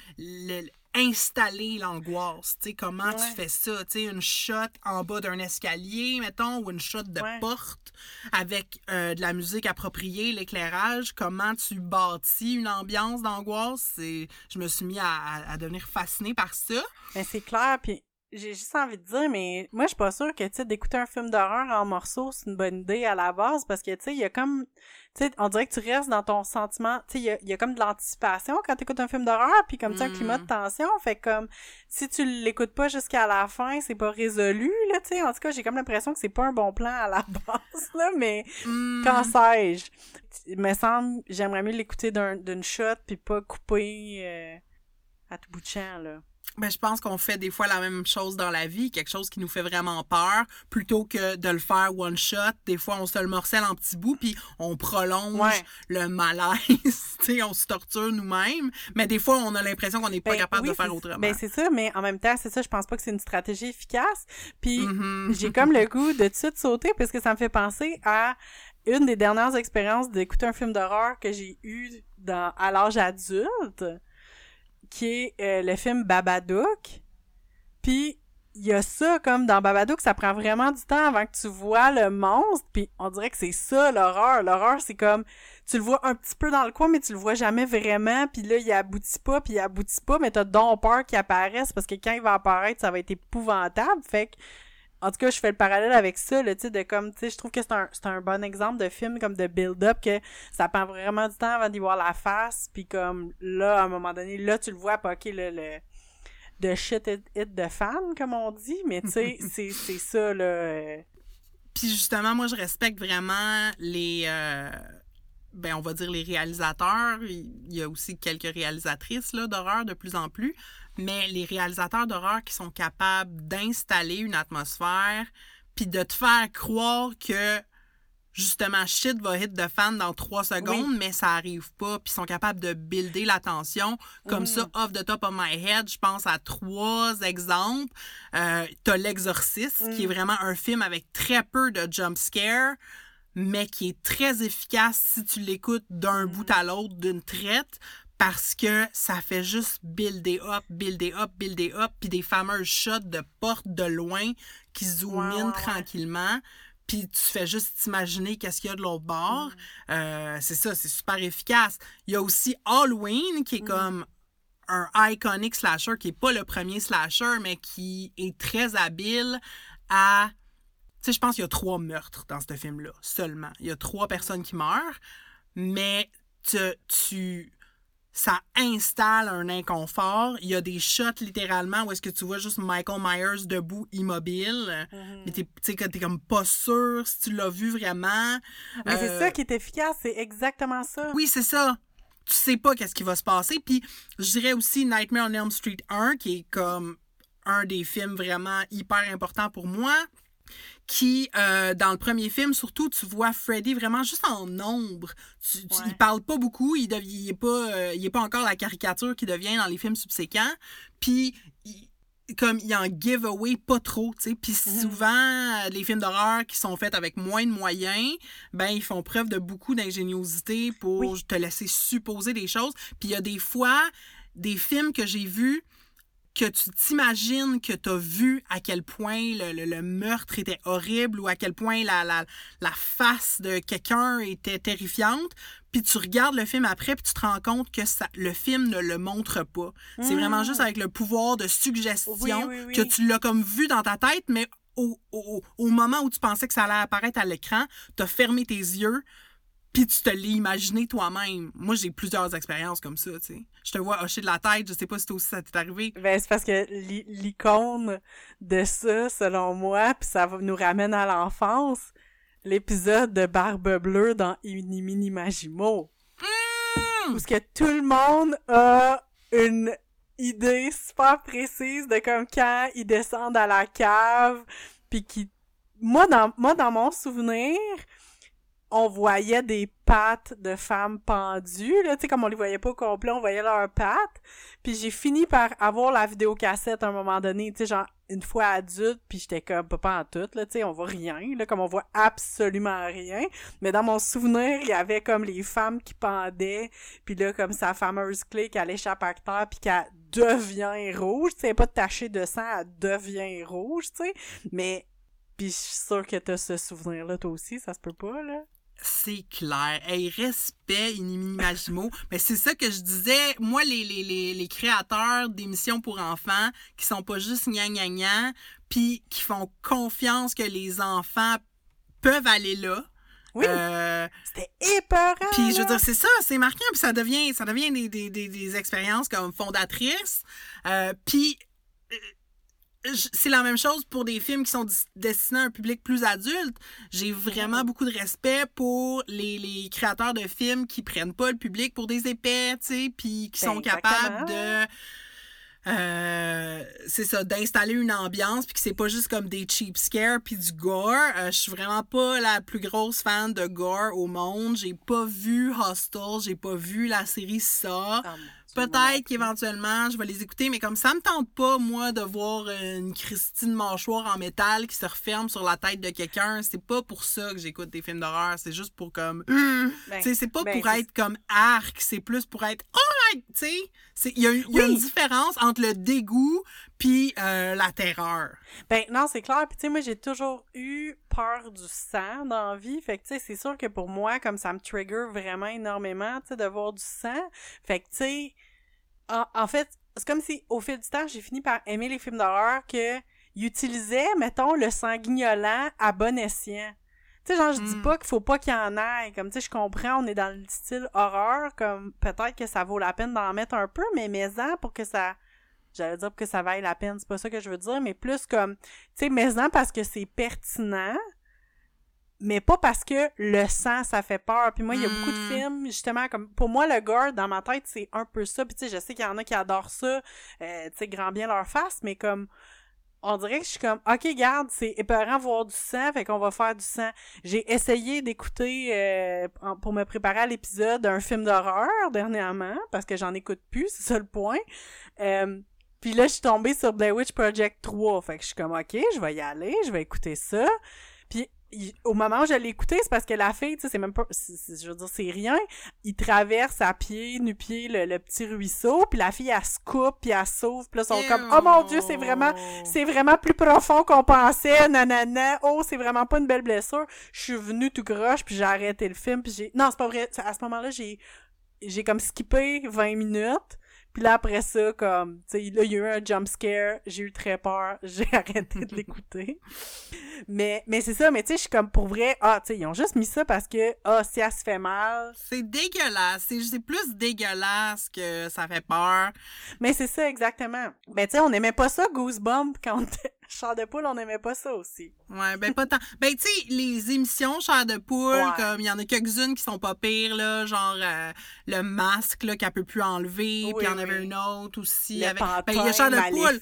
installer l'angoisse. Tu sais, comment tu fais ça? Tu sais, une shot en bas d'un escalier, mettons, ou une shot de porte avec euh, de la musique appropriée, l'éclairage. Comment tu bâtis une ambiance d'angoisse? Je me suis mis à, à, devenir fascinée par ça. Ben, c'est clair, puis j'ai juste envie de dire, mais moi, je suis pas sûre que, tu sais, d'écouter un film d'horreur en morceaux, c'est une bonne idée à la base, parce que, tu sais, il y a comme, tu sais, on dirait que tu restes dans ton sentiment, tu sais, il y a, comme de l'anticipation quand tu écoutes un film d'horreur, puis comme, tu un climat de mm. tension, fait comme, si tu l'écoutes pas jusqu'à la fin, c'est pas résolu, là, tu sais, en tout cas, j'ai comme l'impression que c'est pas un bon plan à la base, là, mais mm. quand sais-je? Il me semble, j'aimerais mieux l'écouter d'une shot, puis pas couper euh, à tout bout de champ, là. Ben, je pense qu'on fait des fois la même chose dans la vie, quelque chose qui nous fait vraiment peur, plutôt que de le faire one shot. Des fois, on se le morcelle en petits bouts, puis on prolonge le malaise. sais, on se torture nous-mêmes. Mais des fois, on a l'impression qu'on n'est pas ben capable de faire autrement. Ben, c'est ça, mais en même temps, c'est ça, je pense pas que c'est une stratégie efficace. Puis mm-hmm. j'ai comme le goût de tout de suite sauter, parce que ça me fait penser à une des dernières expériences d'écouter un film d'horreur que j'ai eu dans, à l'âge adulte qui est euh, le film Babadook. Puis il y a ça comme dans Babadook, ça prend vraiment du temps avant que tu vois le monstre, puis on dirait que c'est ça l'horreur. L'horreur, c'est comme tu le vois un petit peu dans le coin, mais tu le vois jamais vraiment, puis là, il aboutit pas, puis il aboutit pas, mais t'as donc peur qu'il apparaisse, parce que quand il va apparaître, ça va être épouvantable, fait que en tout cas, je fais le parallèle avec ça, le tu de comme, tu sais, je trouve que c'est un, c'est un bon exemple de film comme de build-up, que ça prend vraiment du temps avant d'y voir la face, puis comme, là, à un moment donné, là, tu le vois, pas, ok, le, le de shit it, de fan, comme on dit, mais tu sais, c'est, c'est ça, là. Euh. Puis justement, moi, je respecte vraiment les... Euh, ben, on va dire les réalisateurs. Il y a aussi quelques réalisatrices là, d'horreur de plus en plus. Mais les réalisateurs d'horreur qui sont capables d'installer une atmosphère puis de te faire croire que justement shit va hit de fan dans trois secondes, mais ça arrive pas. Puis ils sont capables de builder l'attention comme ça, mm. off the top of my head. Je pense à trois exemples. Euh, T'as L'Exorciste, qui est mm. vraiment un film avec très peu de jump scare mais qui est très efficace si tu l'écoutes d'un mm. bout à l'autre d'une traite parce que ça fait juste builder up, builder up, builder up, puis des fameux shots de porte de loin qui zoom in tranquillement. Puis tu fais juste t'imaginer qu'est-ce qu'il y a de l'autre bord. Mm. Euh, c'est ça, c'est super efficace. Il y a aussi Halloween qui est mm. comme un iconic slasher, qui est pas le premier slasher, mais qui est très habile à tu sais, je pense qu'il y a trois meurtres dans ce film-là, seulement. Il y a trois personnes qui meurent, mais tu, tu, ça installe un inconfort. Il y a des shots littéralement où est-ce que tu vois juste Michael Myers debout immobile. Mm-hmm. Mais tu sais que t'es comme pas sûr si tu l'as vu vraiment. Mais c'est ça euh, qui est efficace, c'est exactement ça. Oui, c'est ça. Tu sais pas qu'est-ce qui va se passer. Puis je dirais aussi Nightmare on Elm Street 1 qui est comme un des films vraiment hyper importants pour moi qui, euh, dans le premier film, surtout, tu vois Freddy vraiment juste en ombre. Tu, il parle pas beaucoup, il, n'est pas, euh, il est pas encore la caricature qui devient dans les films subséquents. Puis, comme il en giveaway pas trop, tu sais. Puis mhm. souvent, les films d'horreur qui sont faits avec moins de moyens, ben ils font preuve de beaucoup d'ingéniosité pour te laisser supposer des choses. Puis il y a des fois des films que j'ai vus que tu t'imagines que tu as vu à quel point le, meurtre était horrible ou à quel point la, la, la face de quelqu'un était terrifiante, puis tu regardes le film après, puis tu te rends compte que ça, le film ne le montre pas. C'est vraiment juste avec le pouvoir de suggestion que tu l'as comme vu dans ta tête, mais au, au, au, moment où tu pensais que ça allait apparaître à l'écran, tu as fermé tes yeux, puis tu te l'es imaginé toi-même. Moi, j'ai plusieurs expériences comme ça, tu sais. Je te vois hocher de la tête, je sais pas si toi aussi ça t'est arrivé. Ben, c'est parce que l'icône de ça, selon moi, puis ça nous ramène à l'enfance, l'épisode de Barbe Bleue dans Iniminimagimo. Mmh! Parce que tout le monde a une idée super précise de comme quand ils descendent à la cave, puis qui... Moi, dans, moi, dans mon souvenir, on voyait des pattes de femmes pendues, là, tu sais, comme on les voyait pas au complet, on voyait leurs pattes. Puis j'ai fini par avoir la vidéocassette à un moment donné, tu sais, genre, une fois adulte, puis j'étais comme, pas en tout, là, tu sais, on voit rien, là, comme on voit absolument rien. Mais dans mon souvenir, il y avait comme les femmes qui pendaient, puis là, comme sa fameuse clé allait échappe à terre, puis qu'elle devient rouge, tu sais, pas tachée de sang, elle devient rouge, tu sais. Mais, puis je suis sûre que t'as ce souvenir-là, toi aussi, ça se peut pas, là. C'est clair. Hey, respect inimaginable. Mais c'est ça que je disais. Moi, les, les, les, les créateurs d'émissions pour enfants qui sont pas juste gna gna gna, puis qui font confiance que les enfants peuvent aller là. Oui. Euh, C'était épeurant. Puis je veux dire, c'est ça, c'est marquant. Puis ça devient, ça devient des, des, des, des expériences comme fondatrices. Euh, puis euh, c'est la même chose pour des films qui sont destinés à un public plus adulte. J'ai vraiment beaucoup de respect pour les, les, créateurs de films qui prennent pas le public pour des épais, tu sais, puis qui sont capables de euh, c'est ça, d'installer une ambiance, puis que c'est pas juste comme des cheap scares puis du gore. Euh, je suis vraiment pas la plus grosse fan de gore au monde. J'ai pas vu Hostel, j'ai pas vu la série Ça. Oh Peut-être qu'éventuellement, je vais les écouter, mais comme ça me tente pas, moi, de voir une Christine mâchoire en métal qui se referme sur la tête de quelqu'un. C'est pas pour ça que j'écoute des films d'horreur. C'est juste pour comme. Ben, c'est pas ben, pour être comme arc, c'est plus pour être Oh tu sais. Il y a, y a une différence entre le dégoût puis euh, la terreur. Ben non, c'est clair. Puis tu sais, moi, j'ai toujours eu peur du sang dans la vie. Fait que tu sais, c'est sûr que pour moi, comme ça me trigger vraiment énormément, tu sais, de voir du sang. Fait que tu sais, en, en fait, c'est comme si au fil du temps, j'ai fini par aimer les films d'horreur que utilisaient, mettons, le sanguignolant à bon escient. Tu sais, genre, je dis Mm. pas qu'il faut pas qu'il y en ait. Comme, tu sais, je comprends, on est dans le style horreur, comme, peut-être que ça vaut la peine d'en mettre un peu, mais mais-en pour que ça... J'allais dire que ça vaille la peine, c'est pas ça que je veux dire, mais plus comme, tu sais, mais-en parce que c'est pertinent, mais pas parce que le sang, ça fait peur. Puis moi, il y a beaucoup de Mm. films, justement, comme, pour moi, le gore, dans ma tête, c'est un peu ça. Puis tu sais, je sais qu'il y en a qui adorent ça, euh, tu sais, grand bien leur face, mais comme, on dirait que je suis comme, ok, garde, c'est épeurant voir du sang, fait qu'on va faire du sang. J'ai essayé d'écouter, euh, pour me préparer à l'épisode, un film d'horreur dernièrement, parce que j'en écoute plus, c'est ça le point. Euh, puis là, je suis tombée sur Blair Witch Project 3, fait que je suis comme, ok, je vais y aller, je vais écouter ça. Puis au moment où je l'ai écouté, c'est parce que la fille, tu sais, c'est même pas, je veux dire, c'est rien. Il traverse à pied, nu-pied, le, le petit ruisseau, puis la fille, elle se coupe, puis elle sauve, puis là, sont comme, oh mon dieu, c'est vraiment, c'est vraiment plus profond qu'on pensait, nanana, oh, c'est vraiment pas une belle blessure. Je suis venue tout croche, puis j'ai arrêté le film, puis j'ai... Non, c'est pas vrai, à ce moment-là, j'ai j'ai comme skippé 20 minutes, puis là, après ça, comme, tu sais, là, il y a eu un jump scare, j'ai eu très peur, j'ai arrêté de l'écouter. Mais, mais c'est ça, mais tu sais, je suis comme, pour vrai, ah, tu sais, ils ont juste mis ça parce que, ah, si elle se fait mal, C'est dégueulasse. C'est plus dégueulasse que ça fait peur. mais c'est ça, exactement. Ben, tu sais, on aimait pas ça, Goosebump, quand on était char de poule, on aimait pas ça aussi. Ouais, ben pas tant. Ben tu sais, les émissions chair de poule, Ouais. comme il y en a quelques-unes qui sont pas pires là, genre euh, le masque là qu'elle peut plus enlever, Oui, puis il y en avait une autre aussi Le avec ben il y a chair de poule.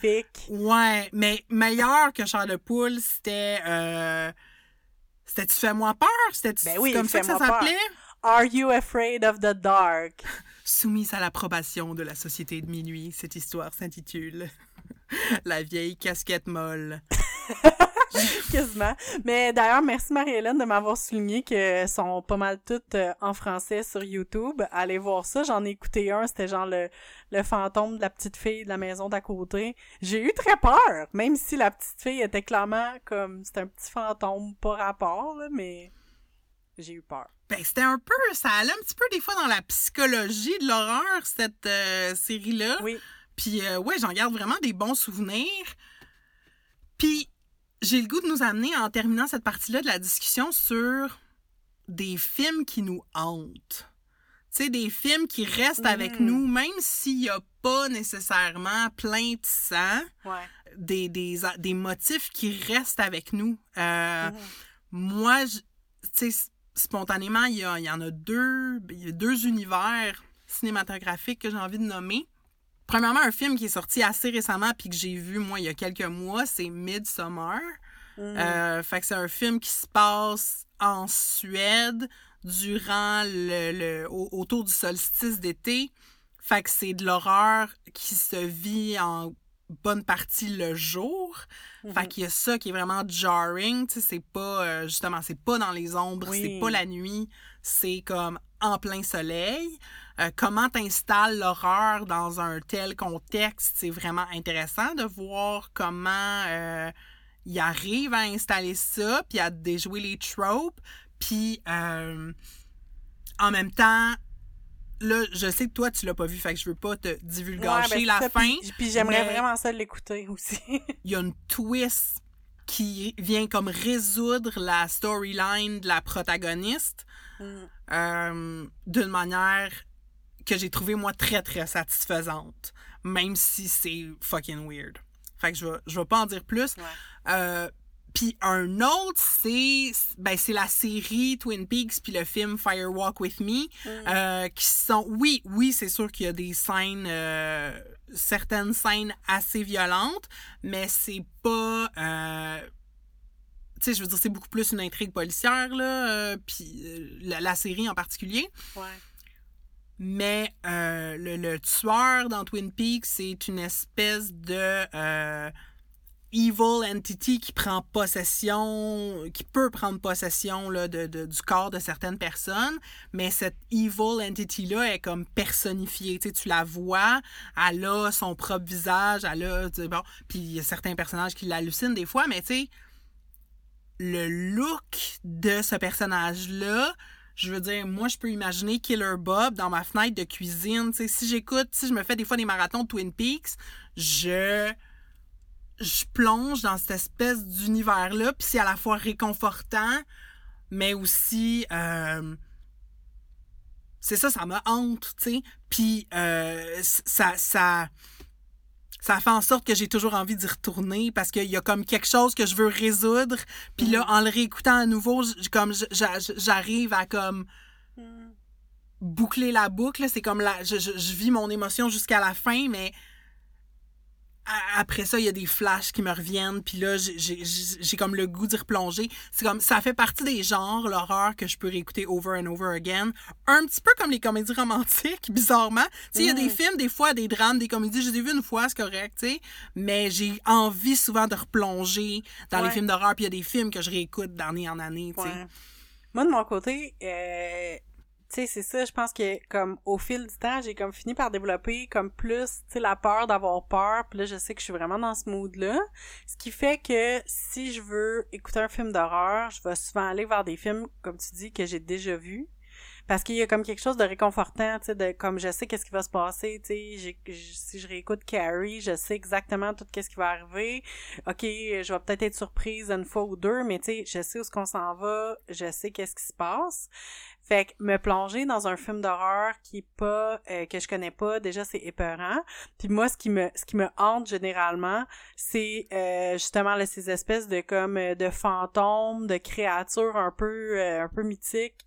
Ouais, mais meilleur que chair de poule, c'était euh c'était tu fais-moi peur, c'était Ben oui, comme ça que ça s'appelait? Are you afraid of the dark? Soumise à l'approbation de la société de minuit, cette histoire s'intitule La vieille casquette molle. Quasiment. Mais d'ailleurs, merci Marie-Hélène de m'avoir souligné que sont pas mal toutes euh, en français sur YouTube. Allez voir ça. J'en ai écouté un, c'était genre le, le fantôme de la petite fille de la maison d'à côté. J'ai eu très peur, même si la petite fille était clairement comme, c'était un petit fantôme, pas rapport, là, mais j'ai eu peur. Ben, c'était un peu, ça allait un petit peu des fois dans la psychologie de l'horreur, cette euh, série-là. Oui. Puis, euh, ouais, j'en garde vraiment des bons souvenirs. Puis, j'ai le goût de nous amener en terminant cette partie-là de la discussion sur des films qui nous hantent. Tu sais, des films qui restent avec Mm. nous, même s'il n'y a pas nécessairement plein de sang, Ouais. des, des, des motifs qui restent avec nous. Euh, Mhm. moi, tu sais, spontanément, il y, a- il y en a deux, il y a deux univers cinématographiques que j'ai envie de nommer. Premièrement, un film qui est sorti assez récemment puis que j'ai vu, moi, il y a quelques mois, c'est Midsommar. Mhm. Euh, fait que c'est un film qui se passe en Suède durant le, le- au- autour du solstice d'été. Fait que c'est de l'horreur qui se vit en bonne partie le jour. Fait Mhm. qu'il y a ça qui est vraiment jarring, tu sais, c'est pas euh, justement c'est pas dans les ombres, Oui. c'est pas la nuit, c'est comme en plein soleil. Euh, comment t'installes l'horreur dans un tel contexte, c'est vraiment intéressant de voir comment euh, il arrive à installer ça, puis à déjouer les tropes, puis euh, en même temps là, je sais que toi tu l'as pas vu, fait que je veux pas te Ouais, divulgacher ben, la ça, fin. Puis, puis j'aimerais vraiment ça l'écouter aussi. il y a une twist qui vient comme résoudre la storyline de la protagoniste Mhm. euh, d'une manière que j'ai trouvé moi très très satisfaisante même si c'est fucking weird fait que je vais je vais pas en dire plus Ouais. euh, puis un autre c'est ben c'est la série Twin Peaks puis le film Firewalk with Me Mhm. euh, qui sont oui oui c'est sûr qu'il y a des scènes certaines scènes assez violentes mais c'est pas euh, tu sais je veux dire c'est beaucoup plus une intrigue policière là euh, puis euh, la, la série en particulier Ouais. mais euh, le, le tueur dans Twin Peaks c'est une espèce de euh, evil entity qui prend possession, qui peut prendre possession là, de, du corps de certaines personnes, mais cette evil entity-là est comme personnifiée. Tu, sais, tu la vois, elle a son propre visage, elle a. Bon, puis il y a certains personnages qui l'hallucinent des fois, mais tu sais, le look de ce personnage-là, je veux dire, moi, je peux imaginer Killer Bob dans ma fenêtre de cuisine. Tu sais, si j'écoute, si je me fais des fois des marathons de Twin Peaks, je je plonge dans cette espèce d'univers-là, puis c'est à la fois réconfortant, mais aussi... Euh, c'est ça, ça me hante, tu sais. Puis euh, ça, ça, ça fait en sorte que j'ai toujours envie d'y retourner parce qu'il y a comme quelque chose que je veux résoudre. Puis là, mm. en le réécoutant à nouveau, comme j'arrive à comme mm. boucler la boucle. C'est comme la, je, je, vis mon émotion jusqu'à la fin, mais après ça, il y a des flashs qui me reviennent, puis là, j'ai comme le goût d'y replonger. C'est comme, ça fait partie des genres, l'horreur, que je peux réécouter over and over again. Un petit peu comme les comédies romantiques, bizarrement. Tu sais, il y a des mm. films, des fois, des drames, des comédies, je les ai vus une fois, c'est correct, tu sais, mais j'ai envie souvent de replonger dans les films d'horreur, puis il y a des films que je réécoute d'année en année, tu sais. Moi, de mon côté, euh, tu sais, c'est ça, je pense que comme au fil du temps, j'ai comme fini par développer comme plus, tu sais, la peur d'avoir peur, puis là, je sais que je suis vraiment dans ce mood-là. Ce qui fait que si je veux écouter un film d'horreur, je vais souvent aller vers des films, comme tu dis, que j'ai déjà vus. Parce qu'il y a comme quelque chose de réconfortant, tu sais, de comme je sais qu'est-ce qui va se passer, tu sais, si je réécoute Carrie, je sais exactement tout qu'est-ce qui va arriver. Ok, je vais peut-être être surprise une fois ou deux, mais tu sais, je sais où ce qu'on s'en va, je sais qu'est-ce qui se passe. Fait que me plonger dans un film d'horreur qui est pas euh, que je connais pas, déjà c'est épeurant. Puis moi ce qui me ce qui me hante généralement, c'est euh, justement là, ces espèces de comme euh, de fantômes, de créatures un peu un peu mythiques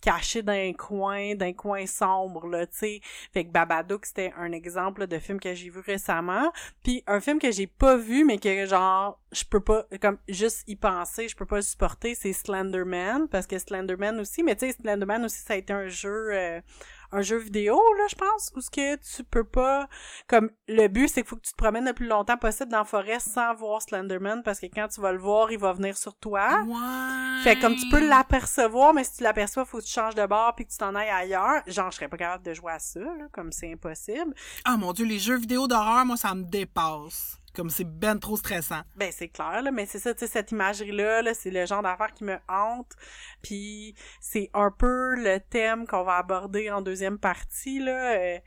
cachées dans un coin, d'un coin sombre là, tu sais. Fait que Babadook c'était un exemple de film que j'ai vu récemment, puis un film que j'ai pas vu mais que genre je peux pas comme juste y penser, je peux pas supporter, c'est Slenderman parce que Slenderman aussi, mais tu sais Slenderman aussi, ça a été un jeu, euh, un jeu vidéo, là, je pense, où ce que tu peux pas, comme, le but, c'est qu'il faut que tu te promènes le plus longtemps possible dans la forêt sans voir Slenderman, parce que quand tu vas le voir, il va venir sur toi. Ouais. Fait comme tu peux l'apercevoir, mais si tu l'aperçois, faut que tu changes de bord puis que tu t'en ailles ailleurs. Genre, je serais pas capable de jouer à ça, là, comme c'est impossible. Ah, mon dieu, les jeux vidéo d'horreur, moi, ça me dépasse. Comme c'est ben trop stressant. Ben c'est clair là, mais c'est ça, tu sais cette imagerie là, c'est le genre d'affaire qui me hante. Puis c'est un peu le thème qu'on va aborder en deuxième partie là. Euh,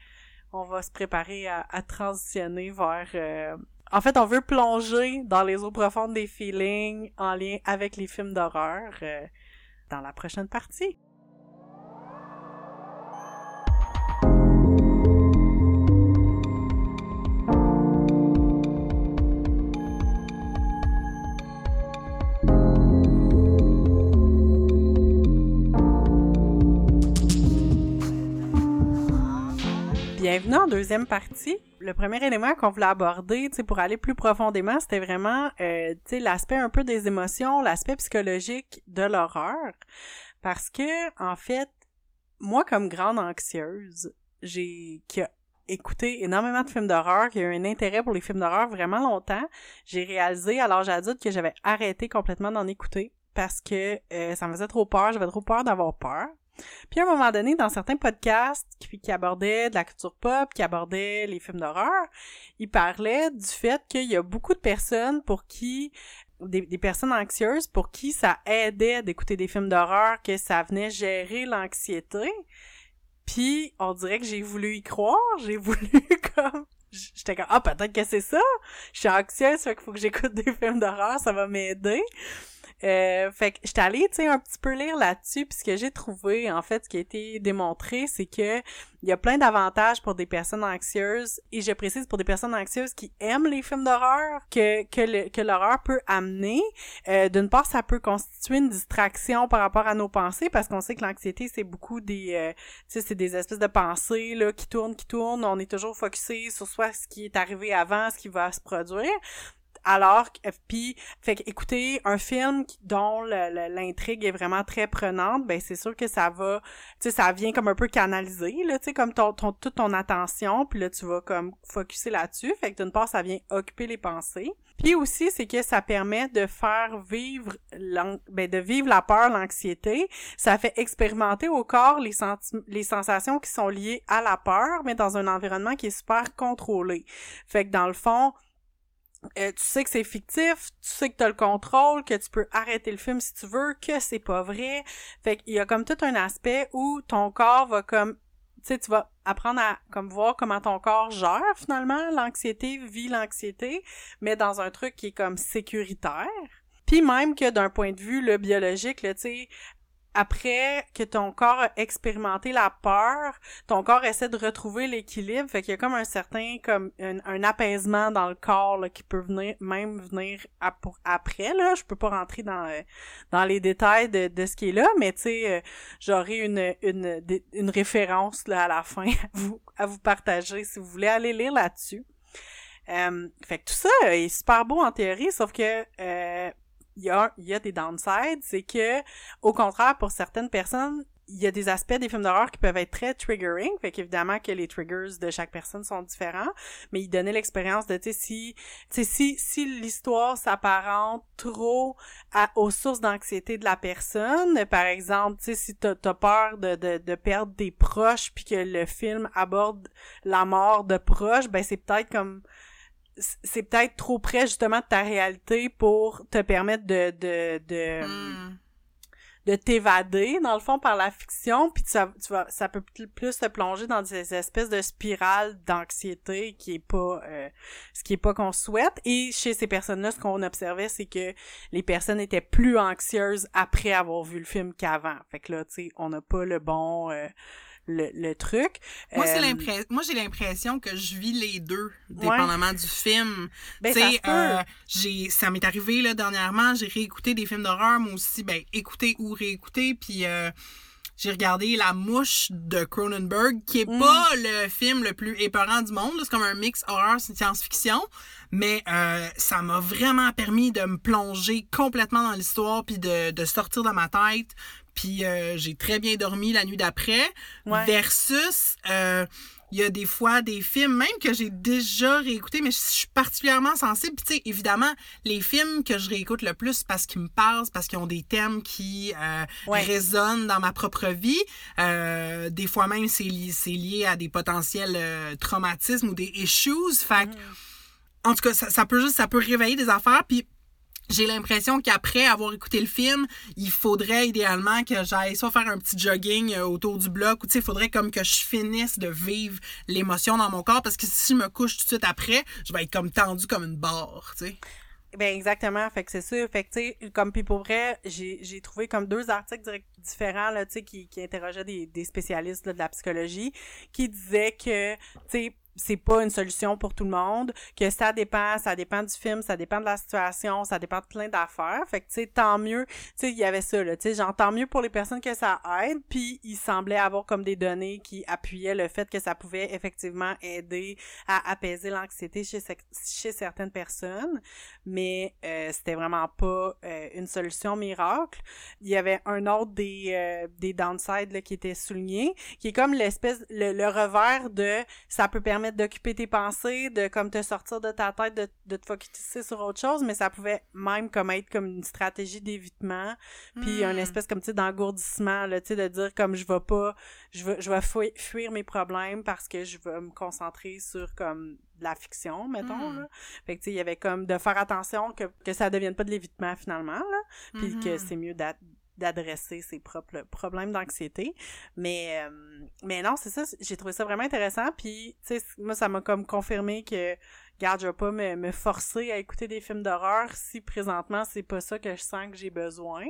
on va se préparer à, transitionner vers. Euh, en fait, on veut plonger dans les eaux profondes des feelings en lien avec les films d'horreur euh, dans la prochaine partie. Bienvenue en deuxième partie. Le premier élément qu'on voulait aborder, tu pour aller plus profondément, c'était vraiment, euh, l'aspect un peu des émotions, l'aspect psychologique de l'horreur. Parce que, en fait, moi, comme grande anxieuse, j'ai, qui a écouté énormément de films d'horreur, qui a eu un intérêt pour les films d'horreur vraiment longtemps, j'ai réalisé à l'âge adulte que j'avais arrêté complètement d'en écouter parce que euh, ça me faisait trop peur, j'avais trop peur d'avoir peur. Puis à un moment donné, dans certains podcasts qui, qui abordaient de la culture pop, qui abordaient les films d'horreur, ils parlaient du fait qu'il y a beaucoup de personnes pour qui des, personnes anxieuses pour qui ça aidait d'écouter des films d'horreur, que ça venait gérer l'anxiété. Puis on dirait que j'ai voulu y croire, j'ai voulu comme j'étais comme ah peut-être que c'est ça. Je suis anxieuse, fait qu'il faut que j'écoute des films d'horreur, ça va m'aider. Euh, fait que j'étais allée, tu sais, un petit peu lire là-dessus, puis ce que j'ai trouvé, en fait, ce qui a été démontré, c'est que il y a plein d'avantages pour des personnes anxieuses, et je précise pour des personnes anxieuses qui aiment les films d'horreur, que, que, l'horreur peut amener. Euh, D'une part, ça peut constituer une distraction par rapport à nos pensées, parce qu'on sait que l'anxiété, c'est beaucoup des, euh, tu sais, c'est des espèces de pensées, là, qui tournent, qui tournent, on est toujours focusé sur soit ce qui est arrivé avant, ce qui va se produire alors puis fait que écouter un film dont l'intrigue est vraiment très prenante ben c'est sûr que ça va tu sais ça vient comme un peu canaliser là tu sais comme ton, ton toute ton attention puis là tu vas comme focuser là-dessus fait que d'une part ça vient occuper les pensées puis aussi, c'est que ça permet de faire vivre, ben, de vivre la peur, l'anxiété. Ça fait expérimenter au corps les, les sensations qui sont liées à la peur, mais dans un environnement qui est super contrôlé. Fait que dans le fond, euh, tu sais que c'est fictif, tu sais que tu as le contrôle, que tu peux arrêter le film si tu veux, que c'est pas vrai. Fait qu'il y a comme tout un aspect où ton corps va comme tu sais, tu vas apprendre à comme voir comment ton corps gère finalement l'anxiété, vit l'anxiété, mais dans un truc qui est comme sécuritaire. Puis même que d'un point de vue le biologique, tu sais, après que ton corps a expérimenté la peur, ton corps essaie de retrouver l'équilibre, fait qu'il y a comme un certain comme un, apaisement dans le corps là, qui peut venir même venir après là, je peux pas rentrer dans euh, dans les détails de, de ce qui est là, mais tu sais euh, j'aurai une une une référence là à la fin à vous à vous partager si vous voulez aller lire là-dessus. Euh, fait que tout ça est super beau en théorie, sauf que il y a, y a des downsides, c'est que, au contraire, pour certaines personnes, il y a des aspects des films d'horreur qui peuvent être très triggering, fait qu'évidemment que les triggers de chaque personne sont différents, mais il donnait l'expérience de, tu sais, si, si, si l'histoire s'apparente trop à, aux sources d'anxiété de la personne, par exemple, tu sais, si t'as as peur de, de, de perdre des proches puis que le film aborde la mort de proches, ben c'est peut-être comme c'est peut-être trop près justement de ta réalité pour te permettre de de de, hmm. de t'évader dans le fond par la fiction puis ça tu vas ça peut plus te plonger dans des espèces de spirales d'anxiété qui est pas euh, ce qui est pas qu'on souhaite et chez ces personnes-là ce qu'on observait c'est que les personnes étaient plus anxieuses après avoir vu le film qu'avant fait que là tu sais on n'a pas le bon euh, le, truc. Moi, c'est euh, moi, j'ai l'impression que je vis les deux, dépendamment du film. Ben, tu euh, j'ai, ça m'est arrivé, là, dernièrement, j'ai réécouté des films d'horreur, moi aussi, ben, écouter ou réécouter, puis euh, j'ai regardé La Mouche de Cronenberg, qui est mm. pas le film le plus épeurant du monde. C'est comme un mix horreur science-fiction. Mais ça m'a vraiment permis de me plonger complètement dans l'histoire puis de, de sortir de ma tête puis euh, j'ai très bien dormi la nuit d'après. Versus, euh, il y a des fois des films, même que j'ai déjà réécouté, mais je suis particulièrement sensible. Puis tu sais, évidemment, les films que je réécoute le plus parce qu'ils me parlent, parce qu'ils ont des thèmes qui euh, résonnent dans ma propre vie. des fois même, c'est lié, lié à des potentiels traumatismes ou des issues. Fait mm. en tout cas, ça, ça, peut juste, ça peut réveiller des affaires. Puis j'ai l'impression qu'après avoir écouté le film, il faudrait idéalement que j'aille soit faire un petit jogging euh, autour du bloc ou tu sais, il faudrait comme que je finisse de vivre l'émotion dans mon corps parce que si je me couche tout de suite après, je vais être comme tendu comme une barre, tu sais. Ben exactement, fait que c'est ça. Fait que tu sais, comme puis pour vrai, j'ai trouvé comme deux articles différents là, tu sais, qui, qui interrogeaient des, des spécialistes de la psychologie, qui disaient que, tu sais, c'est pas une solution pour tout le monde, que ça dépend, ça dépend du film, ça dépend de la situation, ça dépend de plein d'affaires. Fait que tu sais tant mieux, tu sais il y avait ça là, tu sais tant mieux pour les personnes que ça aide, puis il semblait avoir comme des données qui appuyaient le fait que ça pouvait effectivement aider à apaiser l'anxiété chez chez certaines personnes, mais euh, c'était vraiment pas euh, une solution miracle. Il y avait un autre des euh, des downsides là, qui était souligné, qui est comme l'espèce le, le revers de ça peut permettre d'occuper tes pensées, de comme te sortir de ta tête, de, de te focaliser sur autre chose, mais ça pouvait même comme être comme une stratégie d'évitement, puis un hmm. espèce comme tu sais d'engourdissement là, tu sais de dire comme je vais pas, je vais je vais fuir, mes problèmes parce que je vais me concentrer sur comme la fiction, mettons, hmm. là. Fait que, tu sais, il y avait comme de faire attention que, que ça devienne pas de l'évitement, finalement, là. Puis que hmm. c'est mieux d'être d'adresser ses propres problèmes d'anxiété. Mais, euh, mais non, c'est ça, j'ai trouvé ça vraiment intéressant. Puis, tu sais, moi, ça m'a comme confirmé que, regarde, je vais pas me, me forcer à écouter des films d'horreur si présentement c'est pas ça que je sens que j'ai besoin.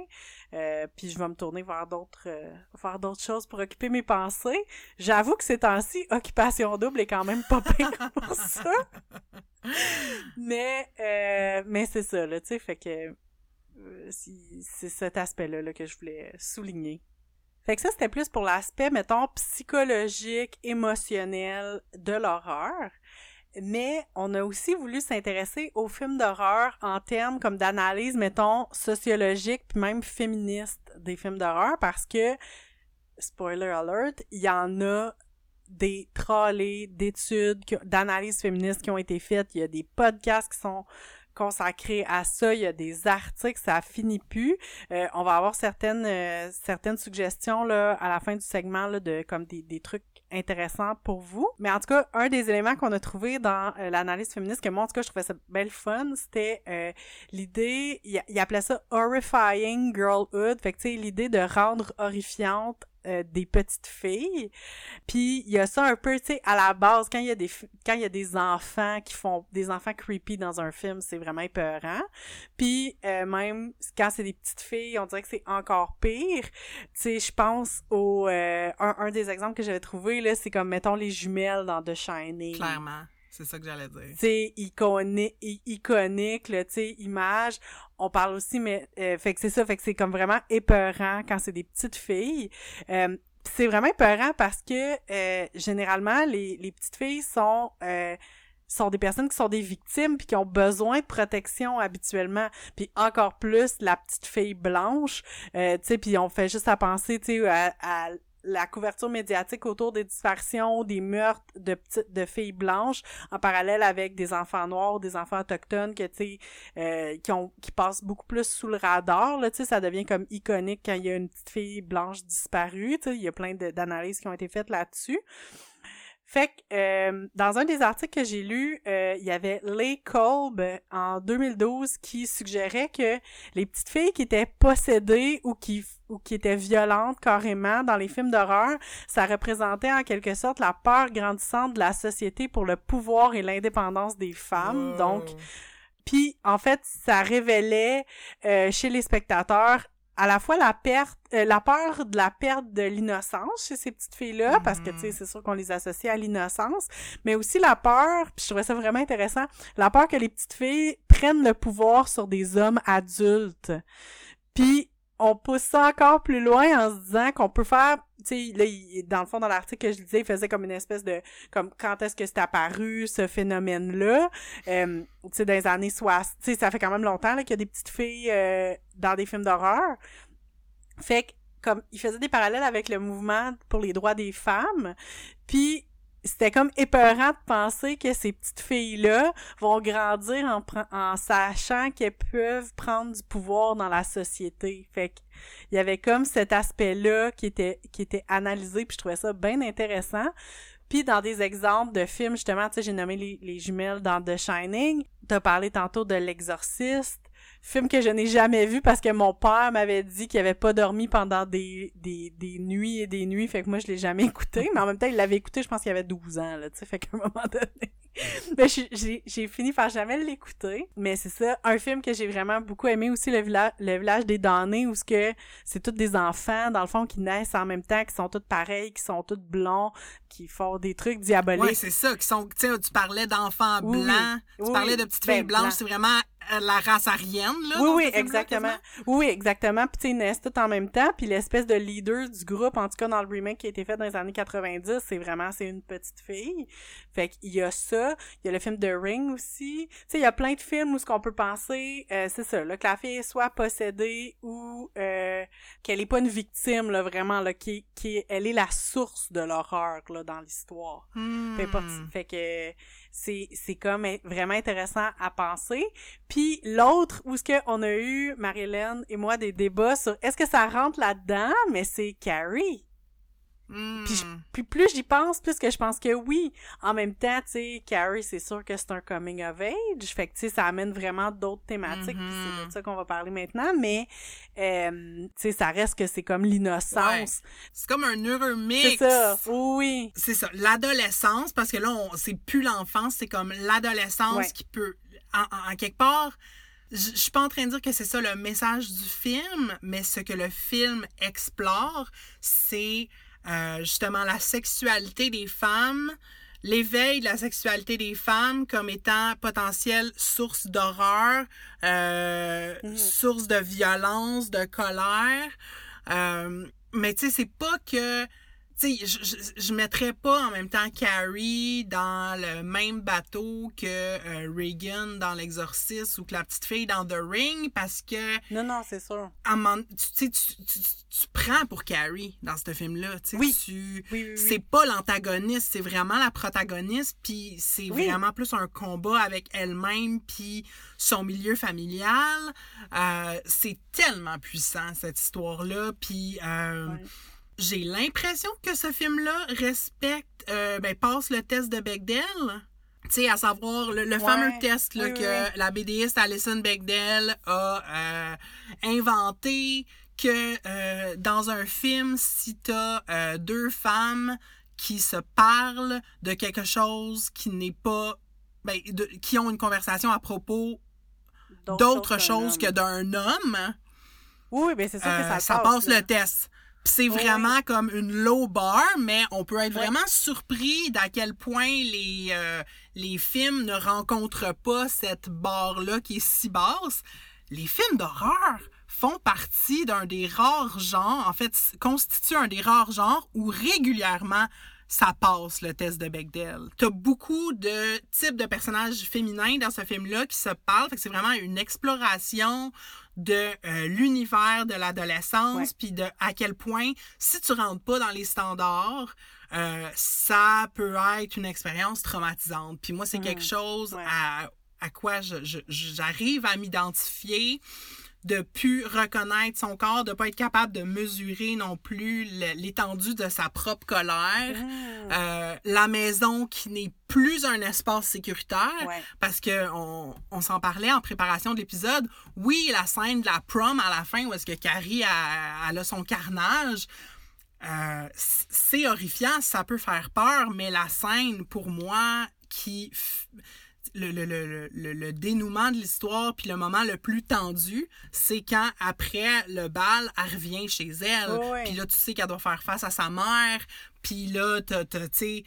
Euh, puis je vais me tourner vers d'autres euh, vers d'autres choses pour occuper mes pensées. J'avoue que ces temps-ci, Occupation Double est quand même pas pire pour ça. mais, mais c'est ça, là, tu sais, fait que euh, c'est cet aspect-là là, que je voulais souligner. Fait que ça, c'était plus pour l'aspect, mettons, psychologique, émotionnel de l'horreur. mais on a aussi voulu s'intéresser aux films d'horreur en termes comme d'analyse, mettons, sociologique, puis même féministe des films d'horreur, parce que, spoiler alert, il y en a des trollés d'études, d'analyses féministes qui ont été faites, il y a des podcasts qui sont consacrés à ça. Il y a des articles, ça finit plus. Euh, on va avoir certaines euh, certaines suggestions là à la fin du segment là de comme des, des trucs intéressants pour vous. Mais en tout cas, un des éléments qu'on a trouvé dans euh, l'analyse féministe que moi en tout cas je trouvais ça belle fun, c'était l'idée, il, il, appelait ça horrifying girlhood. Fait que tu sais l'idée de rendre horrifiante euh, des petites filles. Puis il y a ça un peu, tu sais, à la base, quand il y a des quand il y a des enfants qui font des enfants creepy dans un film, c'est vraiment épeurant. Puis euh, même quand c'est des petites filles, on dirait que c'est encore pire. Tu sais, je pense au euh, un, un des exemples que j'avais trouvé là, c'est comme mettons les jumelles dans The Shining. Clairement. C'est ça que j'allais dire. C'est iconique, iconique, tu image. On parle aussi, mais euh, fait que c'est ça, fait que c'est comme vraiment épeurant quand c'est des petites filles. Euh, c'est vraiment épeurant parce que euh, généralement les, les petites filles sont sont des personnes qui sont des victimes puis qui ont besoin de protection habituellement puis encore plus la petite fille blanche tu sais puis on fait juste à penser tu sais à, à la couverture médiatique autour des disparitions, des meurtres de petites de filles blanches, en parallèle avec des enfants noirs, des enfants autochtones que tu euh, qui ont qui passent beaucoup plus sous le radar là, tu ça devient comme iconique quand il y a une petite fille blanche disparue, tu il y a plein d'analyses qui ont été faites là-dessus. Fait que euh, dans un des articles que j'ai lu, euh, il y avait Leigh Kolb en 2012 qui suggérait que les petites filles qui étaient possédées ou qui ou qui étaient violentes carrément dans les films d'horreur, ça représentait en quelque sorte la peur grandissante de la société pour le pouvoir et l'indépendance des femmes. Donc puis en fait, ça révélait euh, chez les spectateurs à la fois la perte, euh, la peur de la perte de l'innocence chez ces petites filles-là, parce que, tu sais, mm. c'est sûr qu'on les associe à l'innocence, mais aussi la peur, puis je trouvais ça vraiment intéressant, la peur que les petites filles prennent le pouvoir sur des hommes adultes. Puis, on pousse ça encore plus loin en se disant qu'on peut faire tu sais là dans le fond dans l'article que je disais il faisait comme une espèce de comme quand est-ce que c'est apparu ce phénomène là euh, tu sais dans les années 60 tu sais ça fait quand même longtemps là qu'il y a des petites filles euh, dans des films d'horreur. Fait que comme il faisait des parallèles avec le mouvement pour les droits des femmes. Puis c'était comme épeurant de penser que ces petites filles-là vont grandir en, en sachant qu'elles peuvent prendre du pouvoir dans la société. Fait il y avait comme cet aspect-là qui était qui était analysé puis je trouvais ça bien intéressant. Puis dans des exemples de films justement, tu sais j'ai nommé les, les jumelles dans The Shining, t'as parlé tantôt de l'exorciste film que je n'ai jamais vu parce que mon père m'avait dit qu'il avait pas dormi pendant des, des, des nuits et des nuits, fait que moi je l'ai jamais écouté, mais en même temps il l'avait écouté, je pense qu'il avait 12 ans là, tu sais, fait qu'à un moment donné mais j'ai, j'ai fini par jamais l'écouter. Mais c'est ça, un film que j'ai vraiment beaucoup aimé aussi, le, village le village des damnés, où ce que c'est tous des enfants, dans le fond, qui naissent en même temps, qui sont tous pareils, qui sont tous blonds, qui font des trucs diaboliques. Oui, c'est ça, qui sont, tu sais, tu parlais d'enfants blancs, tu parlais de petites filles ben, blanches, c'est vraiment la race arienne, là. Oui, oui, exactement. Oui, exactement. Puis, tu sais, ils naissent tous en même temps. Puis, l'espèce de leader du groupe, en tout cas, dans le remake qui a été fait dans les années 90, c'est vraiment, c'est une petite fille. Fait qu'il y a ça. Il y a le film The Ring aussi. Tu sais, il y a plein de films où ce qu'on peut penser, euh, c'est ça, là, que la fille soit possédée ou euh, qu'elle est pas une victime, là, vraiment, là, qui, qui, elle est la source de l'horreur, là, dans l'histoire. Hmm. Fait, que c'est, c'est comme vraiment intéressant à penser. Puis l'autre, où ce qu'on a eu, Marilyn et moi, des débats sur est-ce que ça rentre là-dedans, mais c'est Carrie. Hmm. Puis, plus j'y pense, plus que je pense que oui. En même temps, tu sais, Carrie, c'est sûr que c'est un coming of age. Fait que, tu sais, ça amène vraiment d'autres thématiques. Puis c'est de mm-hmm. ça qu'on va parler maintenant. Mais, euh, tu sais, ça reste que c'est comme l'innocence. C'est comme un heureux mix. C'est ça. Oui. C'est ça. L'adolescence, parce que là, c'est plus l'enfance, c'est comme l'adolescence qui peut, en, quelque part, je suis pas en train de dire que c'est ça le message du film, mais ce que le film explore, c'est euh, justement la sexualité des femmes, l'éveil de la sexualité des femmes comme étant potentielle source d'horreur, euh, mhm. source de violence, de colère. Euh, mais tu sais, c'est pas que tu sais, je, je, je mettrais pas en même temps Carrie dans le même bateau que euh, Reagan dans L'Exorciste ou que la petite fille dans The Ring parce que. Non, non, c'est sûr. Moment, tu, tu, tu, tu, tu prends pour Carrie dans ce film-là. Tu Oui. tu- Oui, oui, oui. C'est pas l'antagoniste, c'est vraiment la protagoniste, puis c'est vraiment plus un combat avec elle-même, puis son milieu familial. Euh, c'est tellement puissant, cette histoire-là, puis euh. J'ai l'impression que ce film-là respecte, euh, ben, passe le test de Bechdel. Tu sais, à savoir le, le Ouais. fameux test là, Oui, oui, que oui. la BDiste Alison Bechdel a euh, inventé que euh, dans un film, si t'as euh, deux femmes qui se parlent de quelque chose qui n'est pas ben, de- qui ont une conversation à propos d'autre chose que d'un homme, Oui, oui, ben c'est sûr que euh, ça, ça passe, passe là. le test. C'est Oui, vraiment comme une low bar, mais on peut être vraiment surpris d'à quel point les, euh, les films ne rencontrent pas cette barre-là qui est si basse. Les films d'horreur font partie d'un des rares genres, en fait, constituent un des rares genres où régulièrement ça passe le test de Bechdel. T'as beaucoup de types de personnages féminins dans ce film-là qui se parlent, fait que c'est vraiment une exploration de euh, l'univers de l'adolescence, puis de à quel point si tu rentres pas dans les standards, euh, ça peut être une expérience traumatisante. Puis moi, c'est quelque chose Ouais. à, à quoi je- je- j'arrive à m'identifier de plus reconnaître son corps, de pas être capable de mesurer non plus l'étendue de sa propre colère. Mmh. Euh, la maison qui n'est plus un espace sécuritaire Ouais. parce que on, on s'en parlait en préparation de l'épisode. Oui, la scène de la prom à la fin où est-ce que Carrie a, elle a son carnage, euh, c'est horrifiant, ça peut faire peur, mais la scène pour moi qui le, le, le, le, le dénouement de l'histoire puis le moment le plus tendu, c'est quand après le bal, elle revient chez elle. Ouais. Puis là, tu sais qu'elle doit faire face à sa mère. Puis là, tu sais,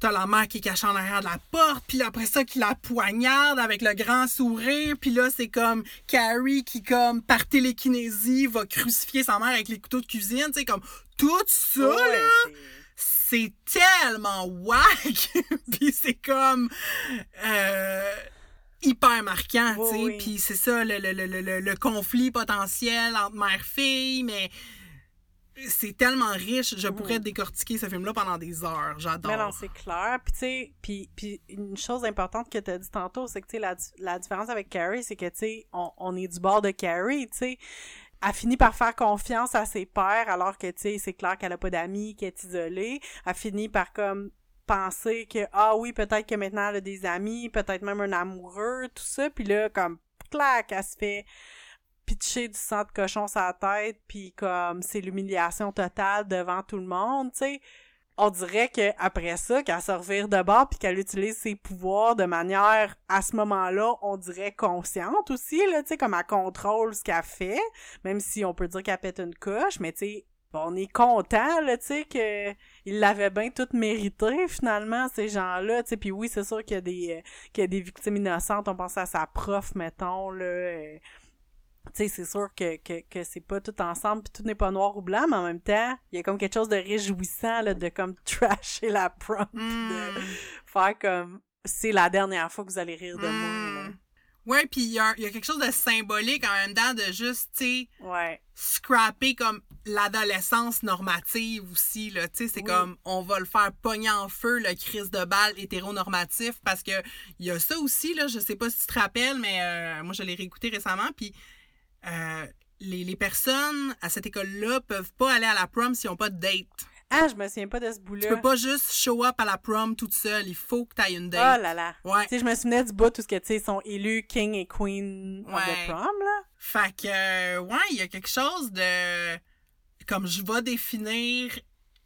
t'as la mère qui est cachée en arrière de la porte. Puis après ça, qui la poignarde avec le grand sourire. Puis là, c'est comme Carrie qui, comme, par télékinésie, va crucifier sa mère avec les couteaux de cuisine. Tu sais, comme, tout ça, Ouais, là, c'est- tellement whack. puis c'est comme euh, hyper marquant, tu sais. oui. Puis c'est ça, le, le, le, le, le conflit potentiel entre mère-fille, mais c'est tellement riche. Je pourrais décortiquer ce film-là pendant des heures. J'adore. Mais non, c'est clair. Puis, tu sais, puis, puis une chose importante que tu as dit tantôt, c'est que, tu sais, la, la différence avec Carrie, c'est que, tu sais, on, on est du bord de Carrie, tu sais. Elle finit par faire confiance à ses pères, alors que, tu sais, c'est clair qu'elle a pas d'amis, qu'elle est isolée. Elle finit par, comme, penser que, ah oui, peut-être que maintenant elle a des amis, peut-être même un amoureux, tout ça. Puis là, comme, clac, elle se fait pitcher du sang de cochon sur la tête, puis comme, c'est l'humiliation totale devant tout le monde, tu sais on dirait que après ça, qu'elle se revire de bord puis qu'elle utilise ses pouvoirs de manière, à ce moment-là, on dirait consciente aussi, là, tu sais, comme elle contrôle ce qu'elle fait, même si on peut dire qu'elle pète une coche, mais tu sais, on est content, là, tu sais, que ils l'avaient bien tout mérité, finalement, ces gens-là, tu sais, puis oui, c'est sûr qu'il y a des, euh, qu'il y a des victimes innocentes, on pense à sa prof, mettons, là, euh, tu sais, c'est sûr que, que, que c'est pas tout ensemble puis tout n'est pas noir ou blanc, mais en même temps, il y a comme quelque chose de réjouissant, là, de comme trasher la prom, pis de Mm. faire comme c'est la dernière fois que vous allez rire de moi, là. Mm. Ouais, puis il y, y a quelque chose de symbolique en même temps de juste, tu sais, Ouais. scraper comme l'adolescence normative aussi là tu sais c'est Oui. comme on va le faire pogner en feu le crise de balle hétéronormatif parce que il y a ça aussi là je sais pas si tu te rappelles mais euh, moi je l'ai réécouté récemment puis euh, les, les personnes à cette école là peuvent pas aller à la prom s'ils ont pas de date Ah, je me souviens pas de ce tu bout-là. peux pas juste show up à la prom toute seule il faut que tu aies une Oh date là là. ouais Tu sais, je me souvenais du bout tout ce que, tu sais, ils sont élus king et queen Ouais. the prom, là. Fait que, euh, ouais, il y a quelque chose de. Comme je vais définir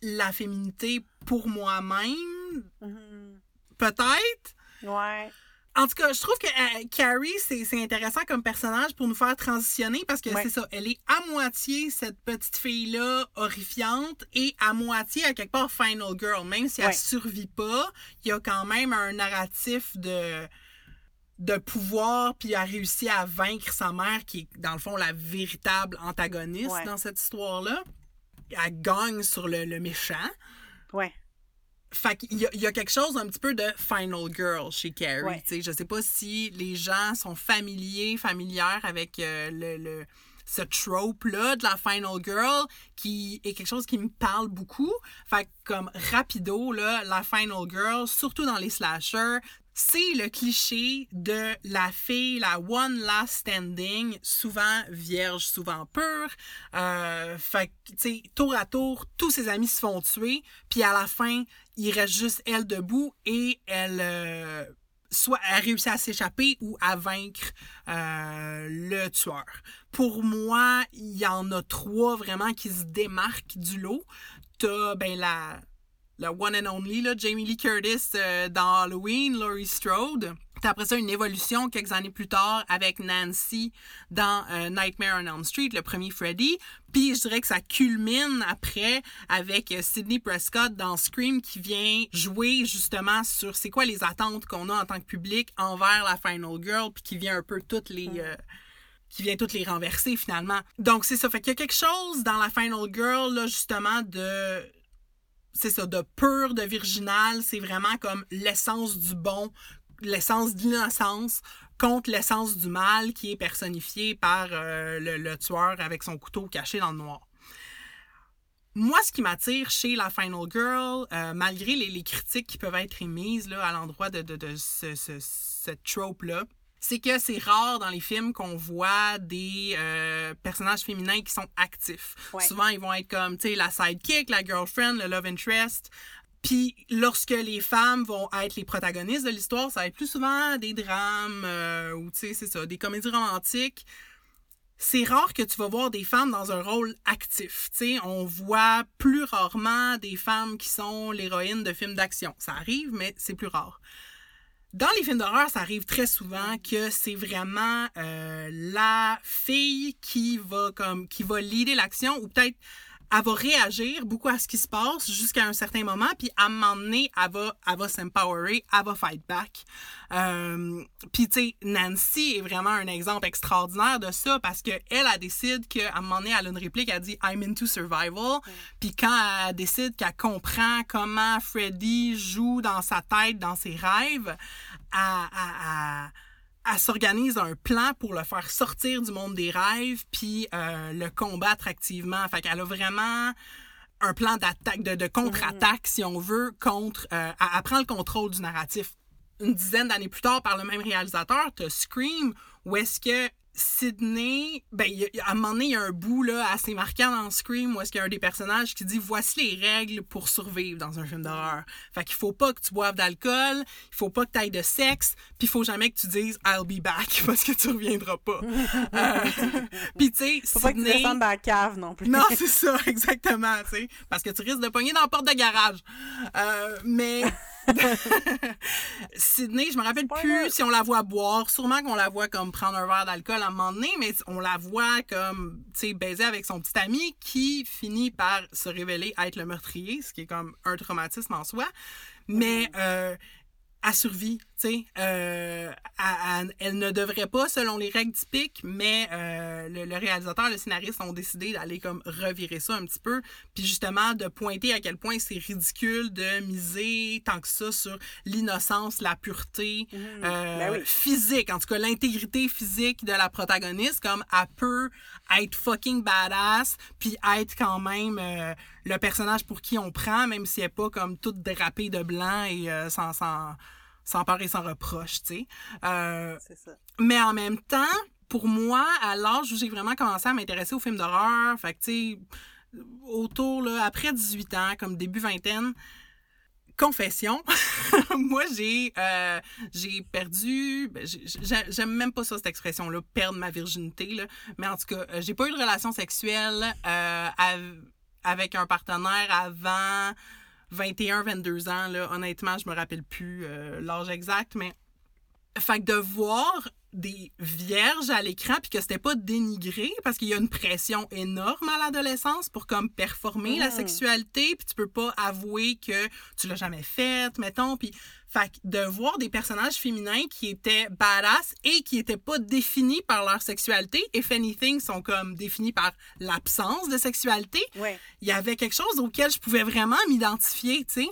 la féminité pour moi-même, Mhm. peut-être. Ouais. En tout cas, je trouve que euh, Carrie, c'est c'est intéressant comme personnage pour nous faire transitionner parce que Ouais. c'est ça, elle est à moitié cette petite fille-là horrifiante et à moitié, à quelque part, Final Girl. Même si Ouais. elle survit pas, il y a quand même un narratif de de pouvoir, puis elle a réussi à vaincre sa mère, qui est, dans le fond, la véritable antagoniste Ouais. dans cette histoire-là. elle gagne sur le, le méchant. Ouais. Fait qu'il y, y a quelque chose un petit peu de Final Girl chez Carrie. Ouais. sais. Je sais pas si les gens sont familiers, familières avec euh, le, le- ce trope-là de la Final Girl qui est quelque chose qui me parle beaucoup. Fait que comme rapido, là, la Final Girl, surtout dans les slashers, c'est le cliché de la fille, la one last standing, souvent vierge, souvent pure. Euh, fait que, tu sais, tour à tour, tous ses amis se font tuer, puis à la fin, il reste juste elle debout et elle, euh, soit elle réussit à s'échapper ou à vaincre euh, le tueur. Pour moi, il y en a trois vraiment qui se démarquent du lot. T'as, ben, la, la one and only, là, Jamie Lee Curtis euh, dans Halloween, Laurie Strode. T'as après ça une évolution quelques années plus tard avec Nancy dans euh, Nightmare on Elm Street, le premier Freddy. Puis je dirais que ça culmine après avec euh, Sidney Prescott dans Scream qui vient jouer justement sur c'est quoi les attentes qu'on a en tant que public envers la Final Girl puis qui vient un peu toutes les euh, qui vient toutes les renverser finalement. Donc c'est ça fait qu'il y a quelque chose dans la Final Girl là justement de c'est ça, de pur, de virginal, c'est vraiment comme l'essence du bon, l'essence de l'innocence contre l'essence du mal qui est personnifiée par euh, le, tueur avec son couteau caché dans le noir. Moi, ce qui m'attire chez la Final Girl, euh, malgré les, critiques qui peuvent être émises là, à l'endroit de, de, ce, ce, ce trope-là, c'est que c'est rare dans les films qu'on voit des euh, personnages féminins qui sont actifs. Ouais. Souvent, ils vont être comme, tu sais, la sidekick, la girlfriend, le love interest. Puis lorsque les femmes vont être les protagonistes de l'histoire, ça va être plus souvent des drames euh, ou, tu sais, c'est ça, des comédies romantiques. C'est rare que tu vas voir des femmes dans un rôle actif. Tu sais, on voit plus rarement des femmes qui sont l'héroïne de films d'action. Ça arrive, mais c'est plus rare. Dans les films d'horreur, ça arrive très souvent que c'est vraiment euh, la fille qui va comme qui va l'action ou peut-être elle va réagir beaucoup à ce qui se passe jusqu'à un certain moment, puis à un moment donné, elle va, elle va s'empowerer, elle va fight back. Euh, puis tu sais, Nancy est vraiment un exemple extraordinaire de ça parce que elle, décide qu'à un moment donné, elle a une réplique, elle dit I'm into survival. Puis quand elle décide qu'elle comprend comment Freddy joue dans sa tête, dans ses rêves, elle, elle- s'organise un plan pour le faire sortir du monde des rêves puis euh, le combattre activement. Fait qu'elle a vraiment un plan d'attaque, de, de contre-attaque, si on veut, contre... euh, elle, elle prend le contrôle du narratif. Une dizaine d'années plus tard, par le même réalisateur, t'as Scream, où est-ce que Sydney, ben, a- à un moment donné, il y a un bout là, assez marquant dans Scream où est-ce qu'il y a un des personnages qui dit voici les règles pour survivre dans un film d'horreur. Fait qu'il faut pas que tu boives d'alcool, il faut pas que tu ailles de sexe, puis il faut jamais que tu dises I'll be back parce que tu reviendras pas. Euh, puis tu sais, Faut pas que tu descendes dans la cave non plus. non, c'est ça, exactement, tu sais. Parce que tu risques de pogner dans la porte de garage. Euh, mais. Sydney, je me rappelle plus si on la voit boire. Sûrement qu'on la voit comme prendre un verre d'alcool à un moment donné, mais on la voit comme, tu sais, baiser avec son petit ami qui finit par se révéler être le meurtrier, ce qui est comme un traumatisme en soi. Mais, euh, elle survit, tu sais. Euh, elle, ne devrait pas, selon les règles typiques, mais euh, le, le réalisateur, le scénariste ont décidé d'aller comme revirer ça un petit peu, puis justement de pointer à quel point c'est ridicule de miser tant que ça sur l'innocence, la pureté euh, Ben oui. physique, en tout cas l'intégrité physique de la protagoniste, comme elle peut être fucking badass, puis être quand même euh, le personnage pour qui on prend, même si elle est pas comme toute drapée de blanc et euh, sans, sans, sans peur et sans reproche, tu sais. Euh, ça. mais en même temps, pour moi, à l'âge où j'ai vraiment commencé à m'intéresser aux films d'horreur, fait que, tu sais, autour, là, après 18 ans, comme début vingtaine, confession, moi, j'ai euh, j'ai perdu, ben, j'ai- j'ai- j'aime même pas ça, cette expression-là, perdre ma virginité, là, mais en tout cas, euh, j'ai pas eu de relation sexuelle euh, av- avec un partenaire avant 21, 22 ans, là. Honnêtement, je me rappelle plus euh, l'âge exact, mais fait que de voir des vierges à l'écran puis que c'était pas dénigré parce qu'il y a une pression énorme à l'adolescence pour comme performer la Mm. sexualité puis tu peux pas avouer que tu l'as jamais faite mettons puis fait de voir des personnages féminins qui étaient badass et qui étaient pas définis par leur sexualité if anything sont comme définis par l'absence de sexualité Ouais. il y avait quelque chose auquel je pouvais vraiment m'identifier, tu sais.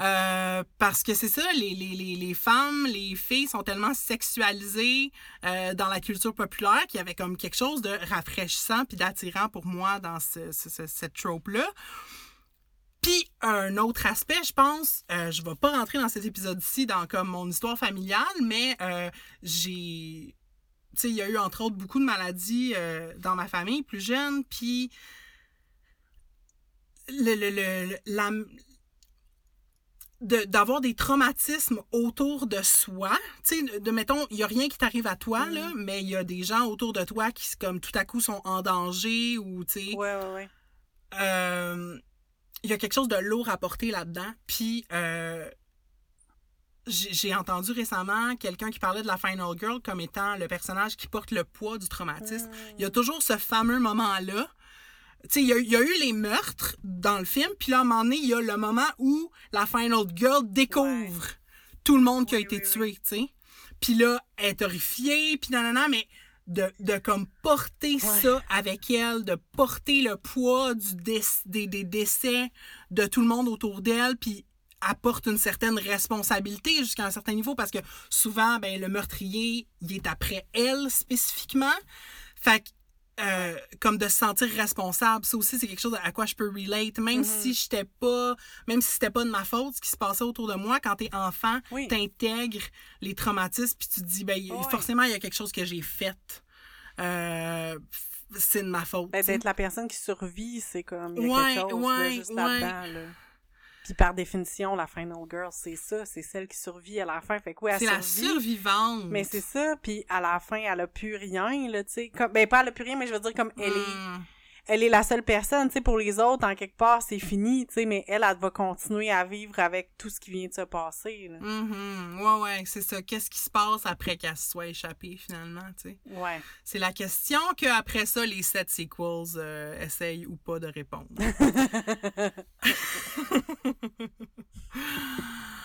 Euh, parce que c'est ça, les, les, les, femmes, les filles sont tellement sexualisées euh, dans la culture populaire qu'il y avait comme quelque chose de rafraîchissant puis d'attirant pour moi dans ce, ce- ce- cette trope-là. Puis un autre aspect, je pense, euh, je vais pas rentrer dans cet épisode-ci dans comme mon histoire familiale, mais euh, j'ai, tu sais, il y a eu entre autres beaucoup de maladies euh, dans ma famille plus jeune, puis le, le, le, le- de- d'avoir des traumatismes autour de soi, tu sais, de, mettons, il y a rien qui t'arrive à toi, Mm. là, mais il y a des gens autour de toi qui, comme, tout à coup, sont en danger ou, tu sais, Ouais, ouais, ouais. euh, il y a quelque chose de lourd à porter là-dedans. Puis, euh, j'ai j'ai entendu récemment quelqu'un qui parlait de la Final Girl comme étant le personnage qui porte le poids du traumatisme. Il y a toujours ce fameux moment-là. Il y, a- il y a eu les meurtres dans le film, puis là, à un moment donné, il y a le moment où la Final Girl découvre tout le monde qui a Oui, été oui, tué, tu sais. Puis là, elle est horrifiée, puis nanana, mais de, de comme porter ça avec elle, de porter le poids du des, des décès de tout le monde autour d'elle, puis apporte une certaine responsabilité jusqu'à un certain niveau parce que souvent, ben, le meurtrier, il est après elle spécifiquement. Fait que, euh, comme de se sentir responsable, ça aussi, c'est quelque chose à quoi je peux relate. Même Mm-hmm. si j'étais pas, même si c'était pas de ma faute, ce qui se passait autour de moi, quand t'es enfant, Oui. t'intègres les traumatismes, puis tu te dis, ben, Ouais. forcément, il y a quelque chose que j'ai fait. Euh, c'est de ma faute. Ben, d'être la personne qui survit, c'est comme. Il y a Ouais, quelque chose là, juste ouais. là-dedans. Là. Puis par définition, la Final Girl, c'est ça. C'est celle qui survit à la fin. Fait que oui, elle c'est la survivante. Mais c'est ça, puis à la fin, elle a plus rien, là, tu sais. Comme, ben, pas elle a plus rien, mais je veux dire, comme, elle est, Mm. Elle est la seule personne, tu sais, pour les autres, en quelque part, c'est fini, tu sais, mais elle, elle va continuer à vivre avec tout ce qui vient de se passer, là. Mhm. Ouais, ouais, c'est ça. Qu'est-ce qui se passe après qu'elle se soit échappée, finalement, tu sais? Ouais. C'est la question qu'après ça, les sept sequels euh, essayent ou pas de répondre.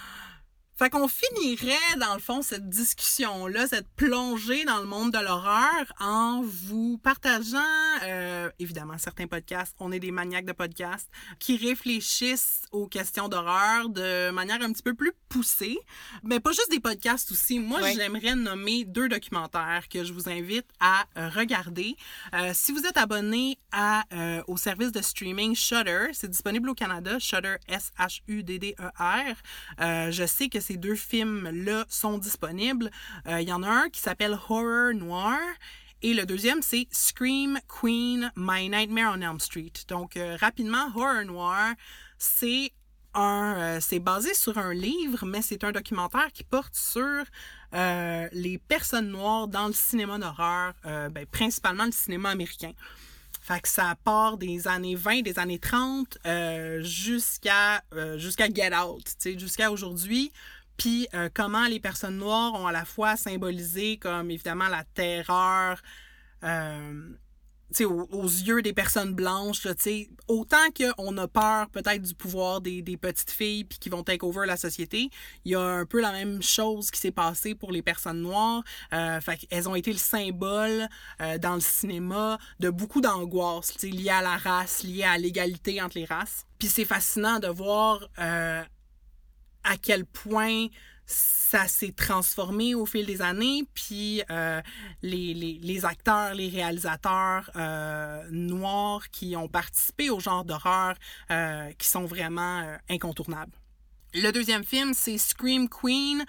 Fait qu'on finirait, dans le fond, cette discussion-là, cette plongée dans le monde de l'horreur en vous partageant, euh, évidemment, certains podcasts. On est des maniaques de podcasts qui réfléchissent aux questions d'horreur de manière un petit peu plus poussée. Mais pas juste des podcasts aussi. Moi, j'aimerais nommer deux documentaires que je vous invite à euh, regarder. Euh, si vous êtes abonné à, euh, au service de streaming Shudder, c'est disponible au Canada, Shudder, S-H-U-D-D-E-R. Je sais que ces deux films-là sont disponibles. Euh, Il y en a un qui s'appelle Horror Noir. Et le deuxième, c'est Scream Queen, My Nightmare on Elm Street. Donc, euh, rapidement, Horror Noir, c'est un, euh, c'est basé sur un livre, mais c'est un documentaire qui porte sur les personnes noires dans le cinéma d'horreur, ben, principalement le cinéma américain. Fait que ça part des années 20, des années 30 euh, jusqu'à euh, jusqu'à Get Out, jusqu'à aujourd'hui. Puis euh, comment les personnes noires ont à la fois symbolisé comme évidemment la terreur, euh, aux, aux yeux des personnes blanches, là, autant qu'on a peur peut-être du pouvoir des, des petites filles puis qui vont take over la société, il y a un peu la même chose qui s'est passée pour les personnes noires. Euh, fait qu'elles ont été le symbole euh, dans le cinéma de beaucoup d'angoisse, liées à la race, liées à l'égalité entre les races. Puis c'est fascinant de voir euh, à quel point ça s'est transformé au fil des années, puis euh, les, les, les acteurs, les réalisateurs euh, noirs qui ont participé au genre d'horreur euh, qui sont vraiment incontournables. Le deuxième film, c'est Scream Queen,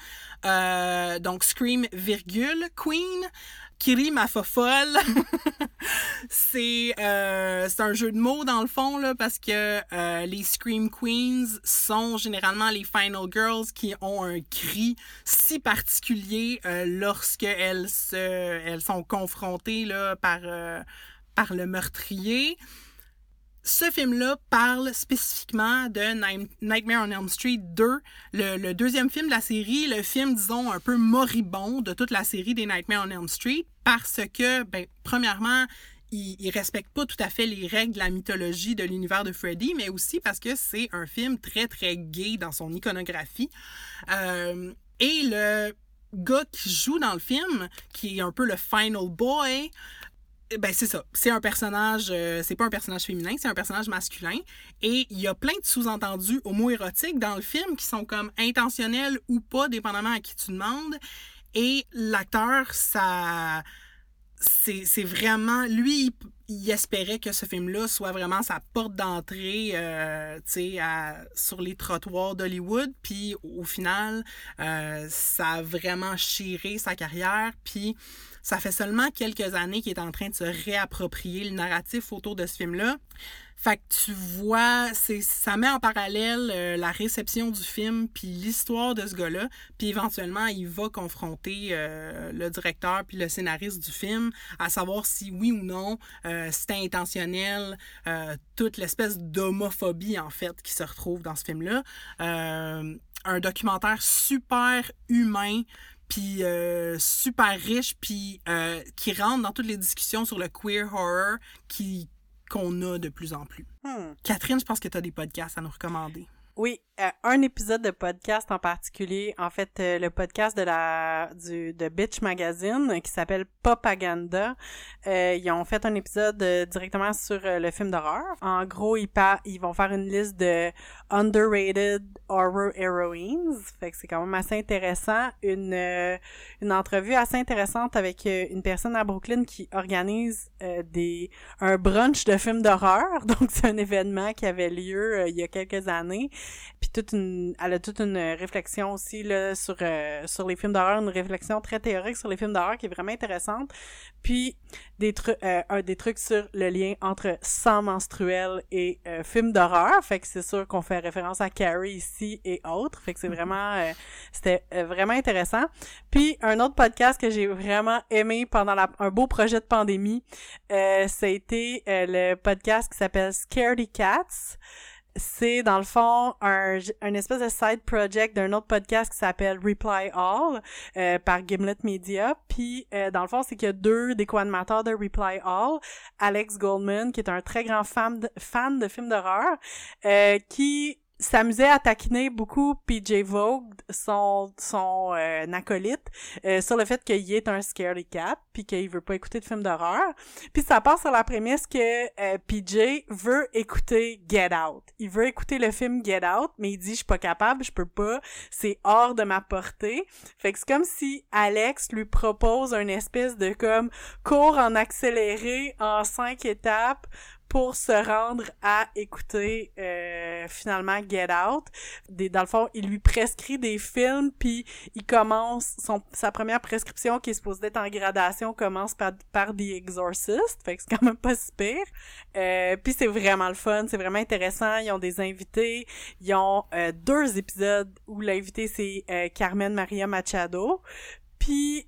donc Scream virgule Queen, qui rime à fofolle. c'est euh, c'est un jeu de mots dans le fond là parce que euh, les Scream Queens sont généralement les Final Girls qui ont un cri si particulier euh, lorsque elles se elles sont confrontées là par euh, par le meurtrier. Ce film-là parle spécifiquement de Nightmare on Elm Street 2, le, deuxième film de la série, le film, disons, un peu moribond de toute la série des Nightmare on Elm Street, parce que, ben, premièrement, il, il, respecte pas tout à fait les règles de la mythologie de l'univers de Freddy, mais aussi parce que c'est un film très, très gay dans son iconographie. Euh, et le gars qui joue dans le film, qui est un peu le final boy, ben c'est ça. C'est un personnage, euh, c'est pas un personnage féminin, c'est un personnage masculin. Et il y a plein de sous-entendus homo-érotiques dans le film qui sont comme intentionnels ou pas, dépendamment à qui tu demandes. Et l'acteur, ça. C'est vraiment. Lui, il, espérait que ce film-là soit vraiment sa porte d'entrée euh, sur les trottoirs d'Hollywood. Puis au final, euh, ça a vraiment chiré sa carrière. Puis ça fait seulement quelques années qu'il est en train de se réapproprier le narratif autour de ce film-là. Fait que tu vois, c'est ça met en parallèle euh, la réception du film puis l'histoire de ce gars-là, puis éventuellement il va confronter euh, le directeur puis le scénariste du film à savoir si oui ou non euh, c'était intentionnel toute l'espèce d'homophobie en fait qui se retrouve dans ce film-là. un documentaire super humain puis euh, super riche, puis euh, qui rentre dans toutes les discussions sur le queer horror qui qu'on a de plus en plus. Hmm. Catherine, je pense que tu as des podcasts à nous recommander. Oui, euh, un épisode de podcast en particulier, en fait euh, le podcast de la du de Bitch Magazine qui s'appelle Propaganda. Euh, ils ont fait un épisode directement sur le film d'horreur. En gros, ils ils vont faire une liste de underrated horror heroines. Fait que c'est quand même assez intéressant. Une une entrevue assez intéressante avec une personne à Brooklyn qui organise des un brunch de films d'horreur. Donc c'est un événement qui avait lieu il y a quelques années puis toute une, elle a toute une réflexion aussi là, sur, euh, sur les films d'horreur, une réflexion très théorique sur les films d'horreur qui est vraiment intéressante. Puis des, trucs euh, un, des trucs sur le lien entre sang menstruel et euh, films d'horreur. Fait que c'est sûr qu'on fait référence à Carrie ici et autres. Fait que c'est mm-hmm. vraiment, euh, c'était vraiment intéressant. Puis un autre podcast que j'ai vraiment aimé pendant la, un beau projet de pandémie, euh, ça a été le podcast qui s'appelle Scaredy Cats c'est dans le fond un, un espèce de side project d'un autre podcast qui s'appelle Reply All euh, par Gimlet Media. Puis euh, dans le fond, c'est qu'il y a deux des co-animateurs de Reply All, Alex Goldman qui est un très grand fan de, fan de films d'horreur, euh, qui s'amusait à taquiner beaucoup PJ Vogue, son son euh, acolyte, euh, sur le fait qu'il est un scaredy cat, puis qu'il veut pas écouter de films d'horreur. Puis ça part sur la prémisse que euh, PJ veut écouter Get Out. Il veut écouter le film Get Out, mais il dit je suis pas capable, je peux pas, c'est hors de ma portée. Fait que c'est comme si Alex lui propose une espèce de comme cours en accéléré en cinq étapes pour se rendre à écouter euh, finalement Get Out. Des, dans le fond, il lui prescrit des films, puis il commence son sa première prescription qui est supposée être en gradation commence par, par The Exorcist, fait que c'est quand même pas si pire. Euh, puis c'est vraiment le fun, c'est vraiment intéressant. Ils ont des invités, ils ont euh, deux épisodes où l'invité c'est euh, Carmen Maria Machado. Puis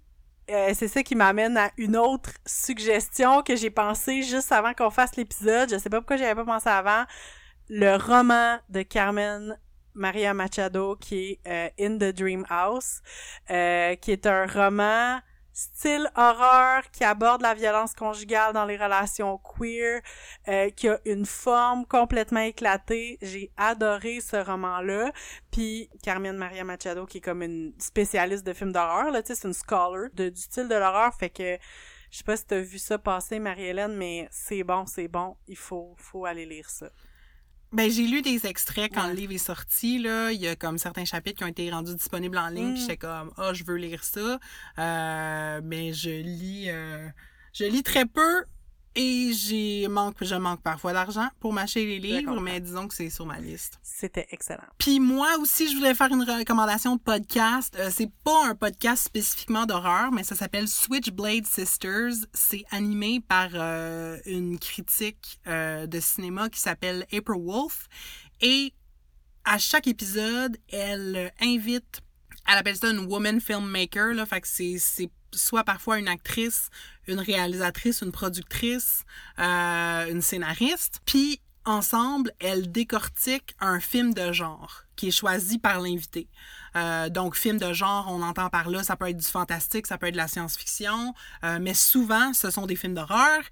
euh, c'est ça qui m'amène à une autre suggestion que j'ai pensé juste avant qu'on fasse l'épisode. Je sais pas pourquoi j'avais pas pensé avant. Le roman de Carmen Maria Machado qui est euh, In the Dream House, euh, qui est un roman style horreur qui aborde la violence conjugale dans les relations queer, euh, qui a une forme complètement éclatée. J'ai adoré ce roman-là. Puis Carmen Maria Machado, qui est comme une spécialiste de films d'horreur, là, tu sais, c'est une scholar de, du style de l'horreur, fait que je sais pas si t'as vu ça passer, Marie-Hélène, mais c'est bon, c'est bon. Il faut, faut aller lire ça. Ben, j'ai lu des extraits quand le livre est sorti. Là. Il y a comme certains chapitres qui ont été rendus disponibles en ligne. Mm. J'étais comme, ah, oh, je veux lire ça. Euh, mais je lis, euh, je lis très peu. Et j'ai manque, je manque parfois d'argent pour m'acheter les livres, mais disons que c'est sur ma liste. C'était excellent. Puis moi aussi, je voulais faire une recommandation de podcast. Euh, c'est pas un podcast spécifiquement d'horreur, mais ça s'appelle Switchblade Sisters. C'est animé par euh, une critique euh, de cinéma qui s'appelle April Wolf. Et à chaque épisode, elle invite elle appelle ça une woman filmmaker là fait que c'est soit parfois une actrice, une réalisatrice, une productrice, euh, une scénariste. Puis ensemble, elles décortiquent un film de genre qui est choisi par l'invité. Euh, donc, film de genre, on entend par là, ça peut être du fantastique, ça peut être de la science-fiction, euh, mais souvent, ce sont des films d'horreur.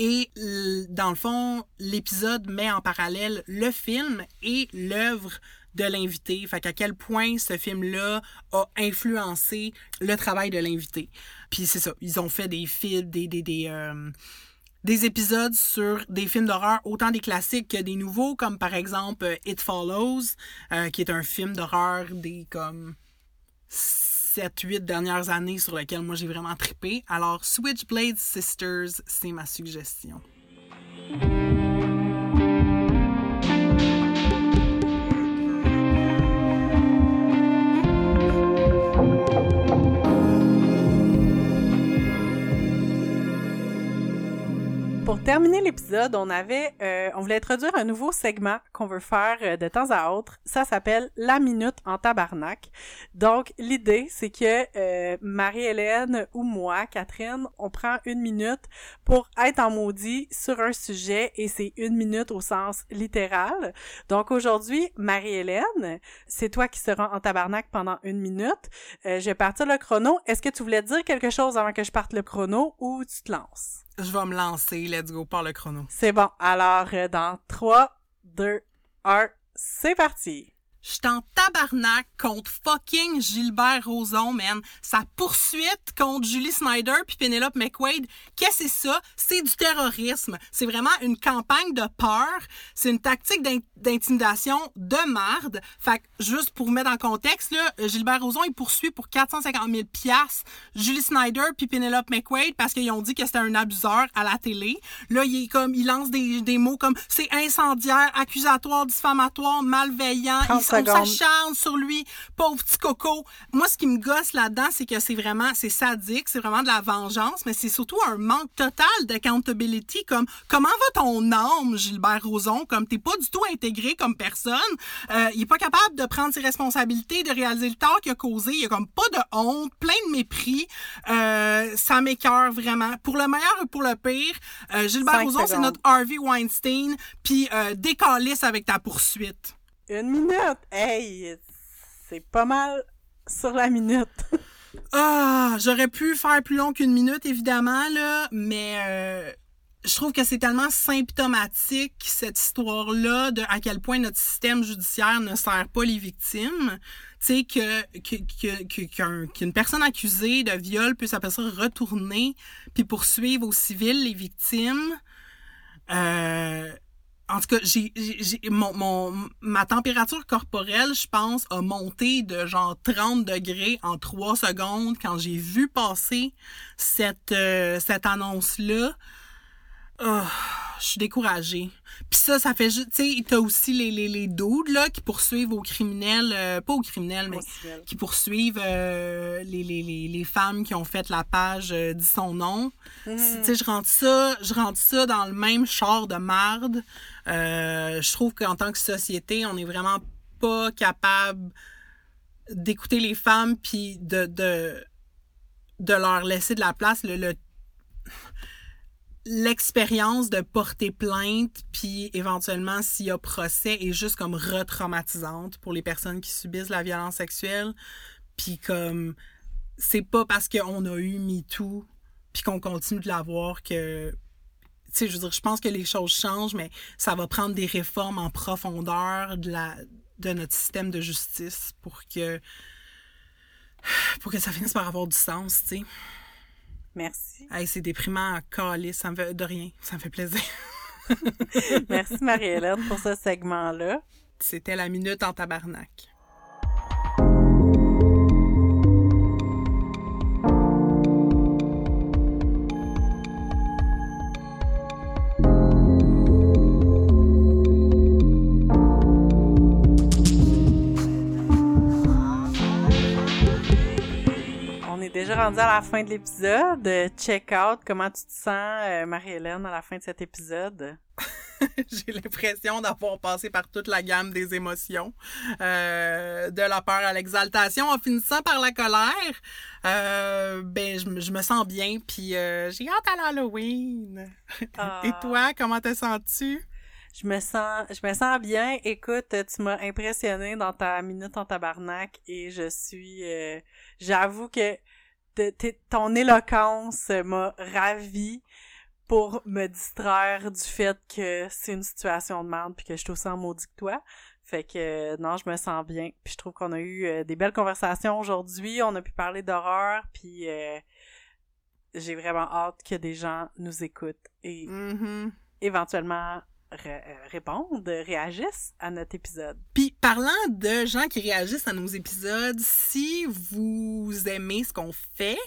Et dans le fond, l'épisode met en parallèle le film et l'œuvre de l'invité. Fait qu'à quel point ce film-là a influencé le travail de l'invité. Puis c'est ça, ils ont fait des films, des, des, des, euh, des épisodes sur des films d'horreur, autant des classiques que des nouveaux, comme par exemple euh, It Follows, euh, qui est un film d'horreur des comme 7-8 dernières années sur lequel moi j'ai vraiment trippé. Alors Switchblade Sisters, c'est ma suggestion. Pour terminer l'épisode, on avait, euh, on voulait introduire un nouveau segment qu'on veut faire euh, de temps à autre. Ça s'appelle la minute en tabarnak. Donc l'idée, c'est que euh, Marie-Hélène ou moi, Catherine, on prend une minute pour être en maudit sur un sujet et c'est une minute au sens littéral. Donc aujourd'hui, Marie-Hélène, c'est toi qui seras en tabarnak pendant une minute. je vais partir le chrono. Est-ce que tu voulais dire quelque chose avant que je parte le chrono ou tu te lances? Je vais me lancer. Let's go par le chrono. C'est bon. Alors, euh, dans 3, 2, 1, c'est parti. Je suis en tabarnak contre fucking Gilbert Rozon, man. Sa poursuite contre Julie Snyder puis Penelope McQuaid, qu'est-ce que c'est ça? C'est du terrorisme. C'est vraiment une campagne de peur. C'est une tactique d'intimidation de marde. Fait que, juste pour mettre en contexte, là, Gilbert Rozon, il poursuit pour 450 000 Julie Snyder puis Penelope McQuaid parce qu'ils ont dit que c'était un abuseur à la télé. Là, il est comme, il lance des, des mots comme c'est incendiaire, accusatoire, diffamatoire, malveillant on s'acharne sur lui, pauvre petit coco. Moi, ce qui me gosse là-dedans, c'est que c'est vraiment, c'est sadique, c'est vraiment de la vengeance, mais c'est surtout un manque total d'accountability. Comme, comment va ton âme, Gilbert Rozon? Comme, t'es pas du tout intégré comme personne. Euh, il est pas capable de prendre ses responsabilités, de réaliser le tort qu'il a causé. Il a comme pas de honte, plein de mépris. Euh, ça m'écœure vraiment. Pour le meilleur ou pour le pire, euh, Gilbert Rozon, c'est notre Harvey Weinstein, puis euh, décalisse avec ta poursuite. Une minute! Hey! C'est pas mal sur la minute. ah! J'aurais pu faire plus long qu'une minute, évidemment, là, mais euh, je trouve que c'est tellement symptomatique, cette histoire-là, de à quel point notre système judiciaire ne sert pas les victimes. Tu sais, que, que, qu'une personne accusée de viol peut s'appeler ça retourner puis poursuivre au civil les victimes. Euh, en tout cas, j'ai, j'ai, mon, mon, ma température corporelle, je pense, a monté de genre 30 degrés en 3 secondes quand j'ai vu passer cette, euh, cette annonce-là. Oh, je suis découragée. Puis ça, ça fait juste, tu sais, t'as aussi les, les, les dudes, là, qui poursuivent aux criminels, euh, pas aux criminels, mais qui poursuivent euh, les, les, les, les, femmes qui ont fait la page euh, dit son nom. Mhm. Tu sais, je rentre ça, je rentre ça dans le même char de marde. je trouve qu'en tant que société, on est vraiment pas capable d'écouter les femmes puis de, de, de leur laisser de la place. Le, le l'expérience de porter plainte, puis éventuellement s'il y a procès, est juste comme retraumatisante pour les personnes qui subissent la violence sexuelle. Puis comme, c'est pas parce qu'on a eu MeToo, puis qu'on continue de l'avoir que... Tu sais, je veux dire, je pense que les choses changent, mais ça va prendre des réformes en profondeur de, de notre système de justice pour que... pour que ça finisse par avoir du sens, tu sais. Merci. Hey, c'est déprimant à caler, ça me fait de rien, ça me fait plaisir. Merci Marie-Hélène pour ce segment-là. C'était la minute en tabarnak. Rendu à la fin de l'épisode. Check out. Comment tu te sens, euh, Marie-Hélène, à la fin de cet épisode? J'ai l'impression d'avoir passé par toute la gamme des émotions, euh, de la peur à l'exaltation, en finissant par la colère. Euh, ben, je, me sens bien, puis j'ai hâte à l'Halloween. Et ah. toi, comment te sens-tu? Je me sens, je me sens bien. Écoute, tu m'as impressionné dans ta minute en tabarnak et je suis, euh, j'avoue que ton éloquence m'a ravie pour me distraire du fait que c'est une situation de merde puis que je suis aussi en maudit que toi. Fait que non, je me sens bien. Puis je trouve qu'on a eu euh, des belles conversations aujourd'hui. On a pu parler d'horreur. Puis euh, j'ai vraiment hâte que des gens nous écoutent et mm-hmm. éventuellement répondent, réagissent à notre épisode. Puis parlant de gens qui réagissent à nos épisodes, si vous aimez ce qu'on fait,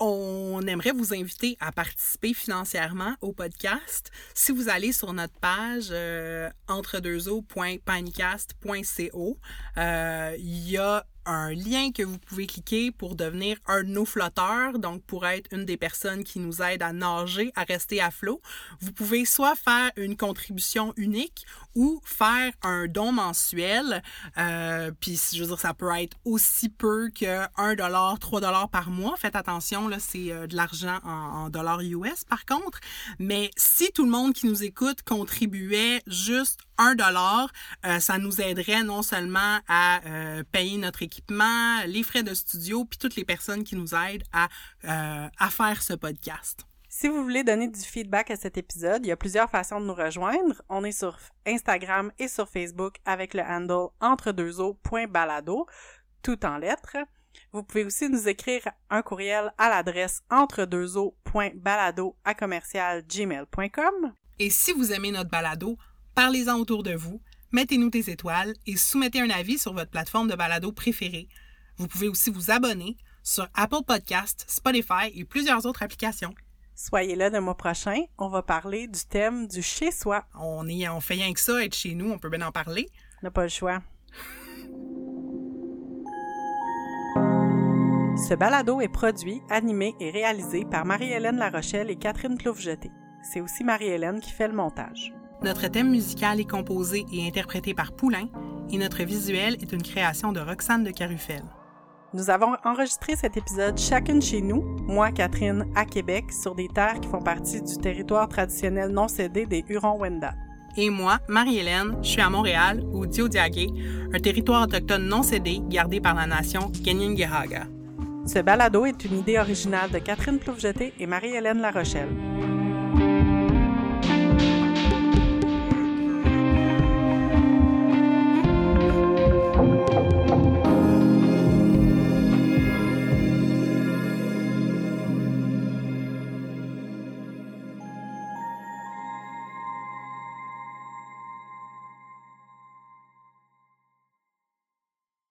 on aimerait vous inviter à participer financièrement au podcast. Si vous allez sur notre page euh, entredeuxeaux.panicast.co, euh, il y a un lien que vous pouvez cliquer pour devenir un de nos flotteurs, donc pour être une des personnes qui nous aide à nager, à rester à flot. Vous pouvez soit faire une contribution unique ou faire un don mensuel. Euh, puis, je veux dire, ça peut être aussi peu que 1 dollar, 3 dollars par mois. Faites attention, là, c'est euh, de l'argent en, dollars US par contre. Mais si tout le monde qui nous écoute contribuait juste 1 dollar, euh, ça nous aiderait non seulement à euh, payer notre les frais de studio, puis toutes les personnes qui nous aident à, euh, à faire ce podcast. Si vous voulez donner du feedback à cet épisode, il y a plusieurs façons de nous rejoindre. On est sur Instagram et sur Facebook avec le handle entre deux tout en lettres. Vous pouvez aussi nous écrire un courriel à l'adresse entre deux à commercial gmail.com. Et si vous aimez notre balado, Parlez-en autour de vous, mettez-nous des étoiles et soumettez un avis sur votre plateforme de balado préférée. Vous pouvez aussi vous abonner sur Apple Podcasts, Spotify et plusieurs autres applications. Soyez là le mois prochain, on va parler du thème du chez-soi. On est, on fait rien que ça, être chez nous, on peut bien en parler. On n'a pas le choix. Ce balado est produit, animé et réalisé par Marie-Hélène Larochelle et Catherine Ploufjeté. C'est aussi Marie-Hélène qui fait le montage. Notre thème musical est composé et interprété par Poulain et notre visuel est une création de Roxane de Carufel. Nous avons enregistré cet épisode chacune chez nous, moi Catherine à Québec, sur des terres qui font partie du territoire traditionnel non cédé des Hurons-Wendat. Et moi, Marie-Hélène, je suis à Montréal, au Diodiagué, un territoire autochtone non cédé gardé par la nation Kenyingehaga. Ce balado est une idée originale de Catherine Ploufjeté et Marie-Hélène Larochelle.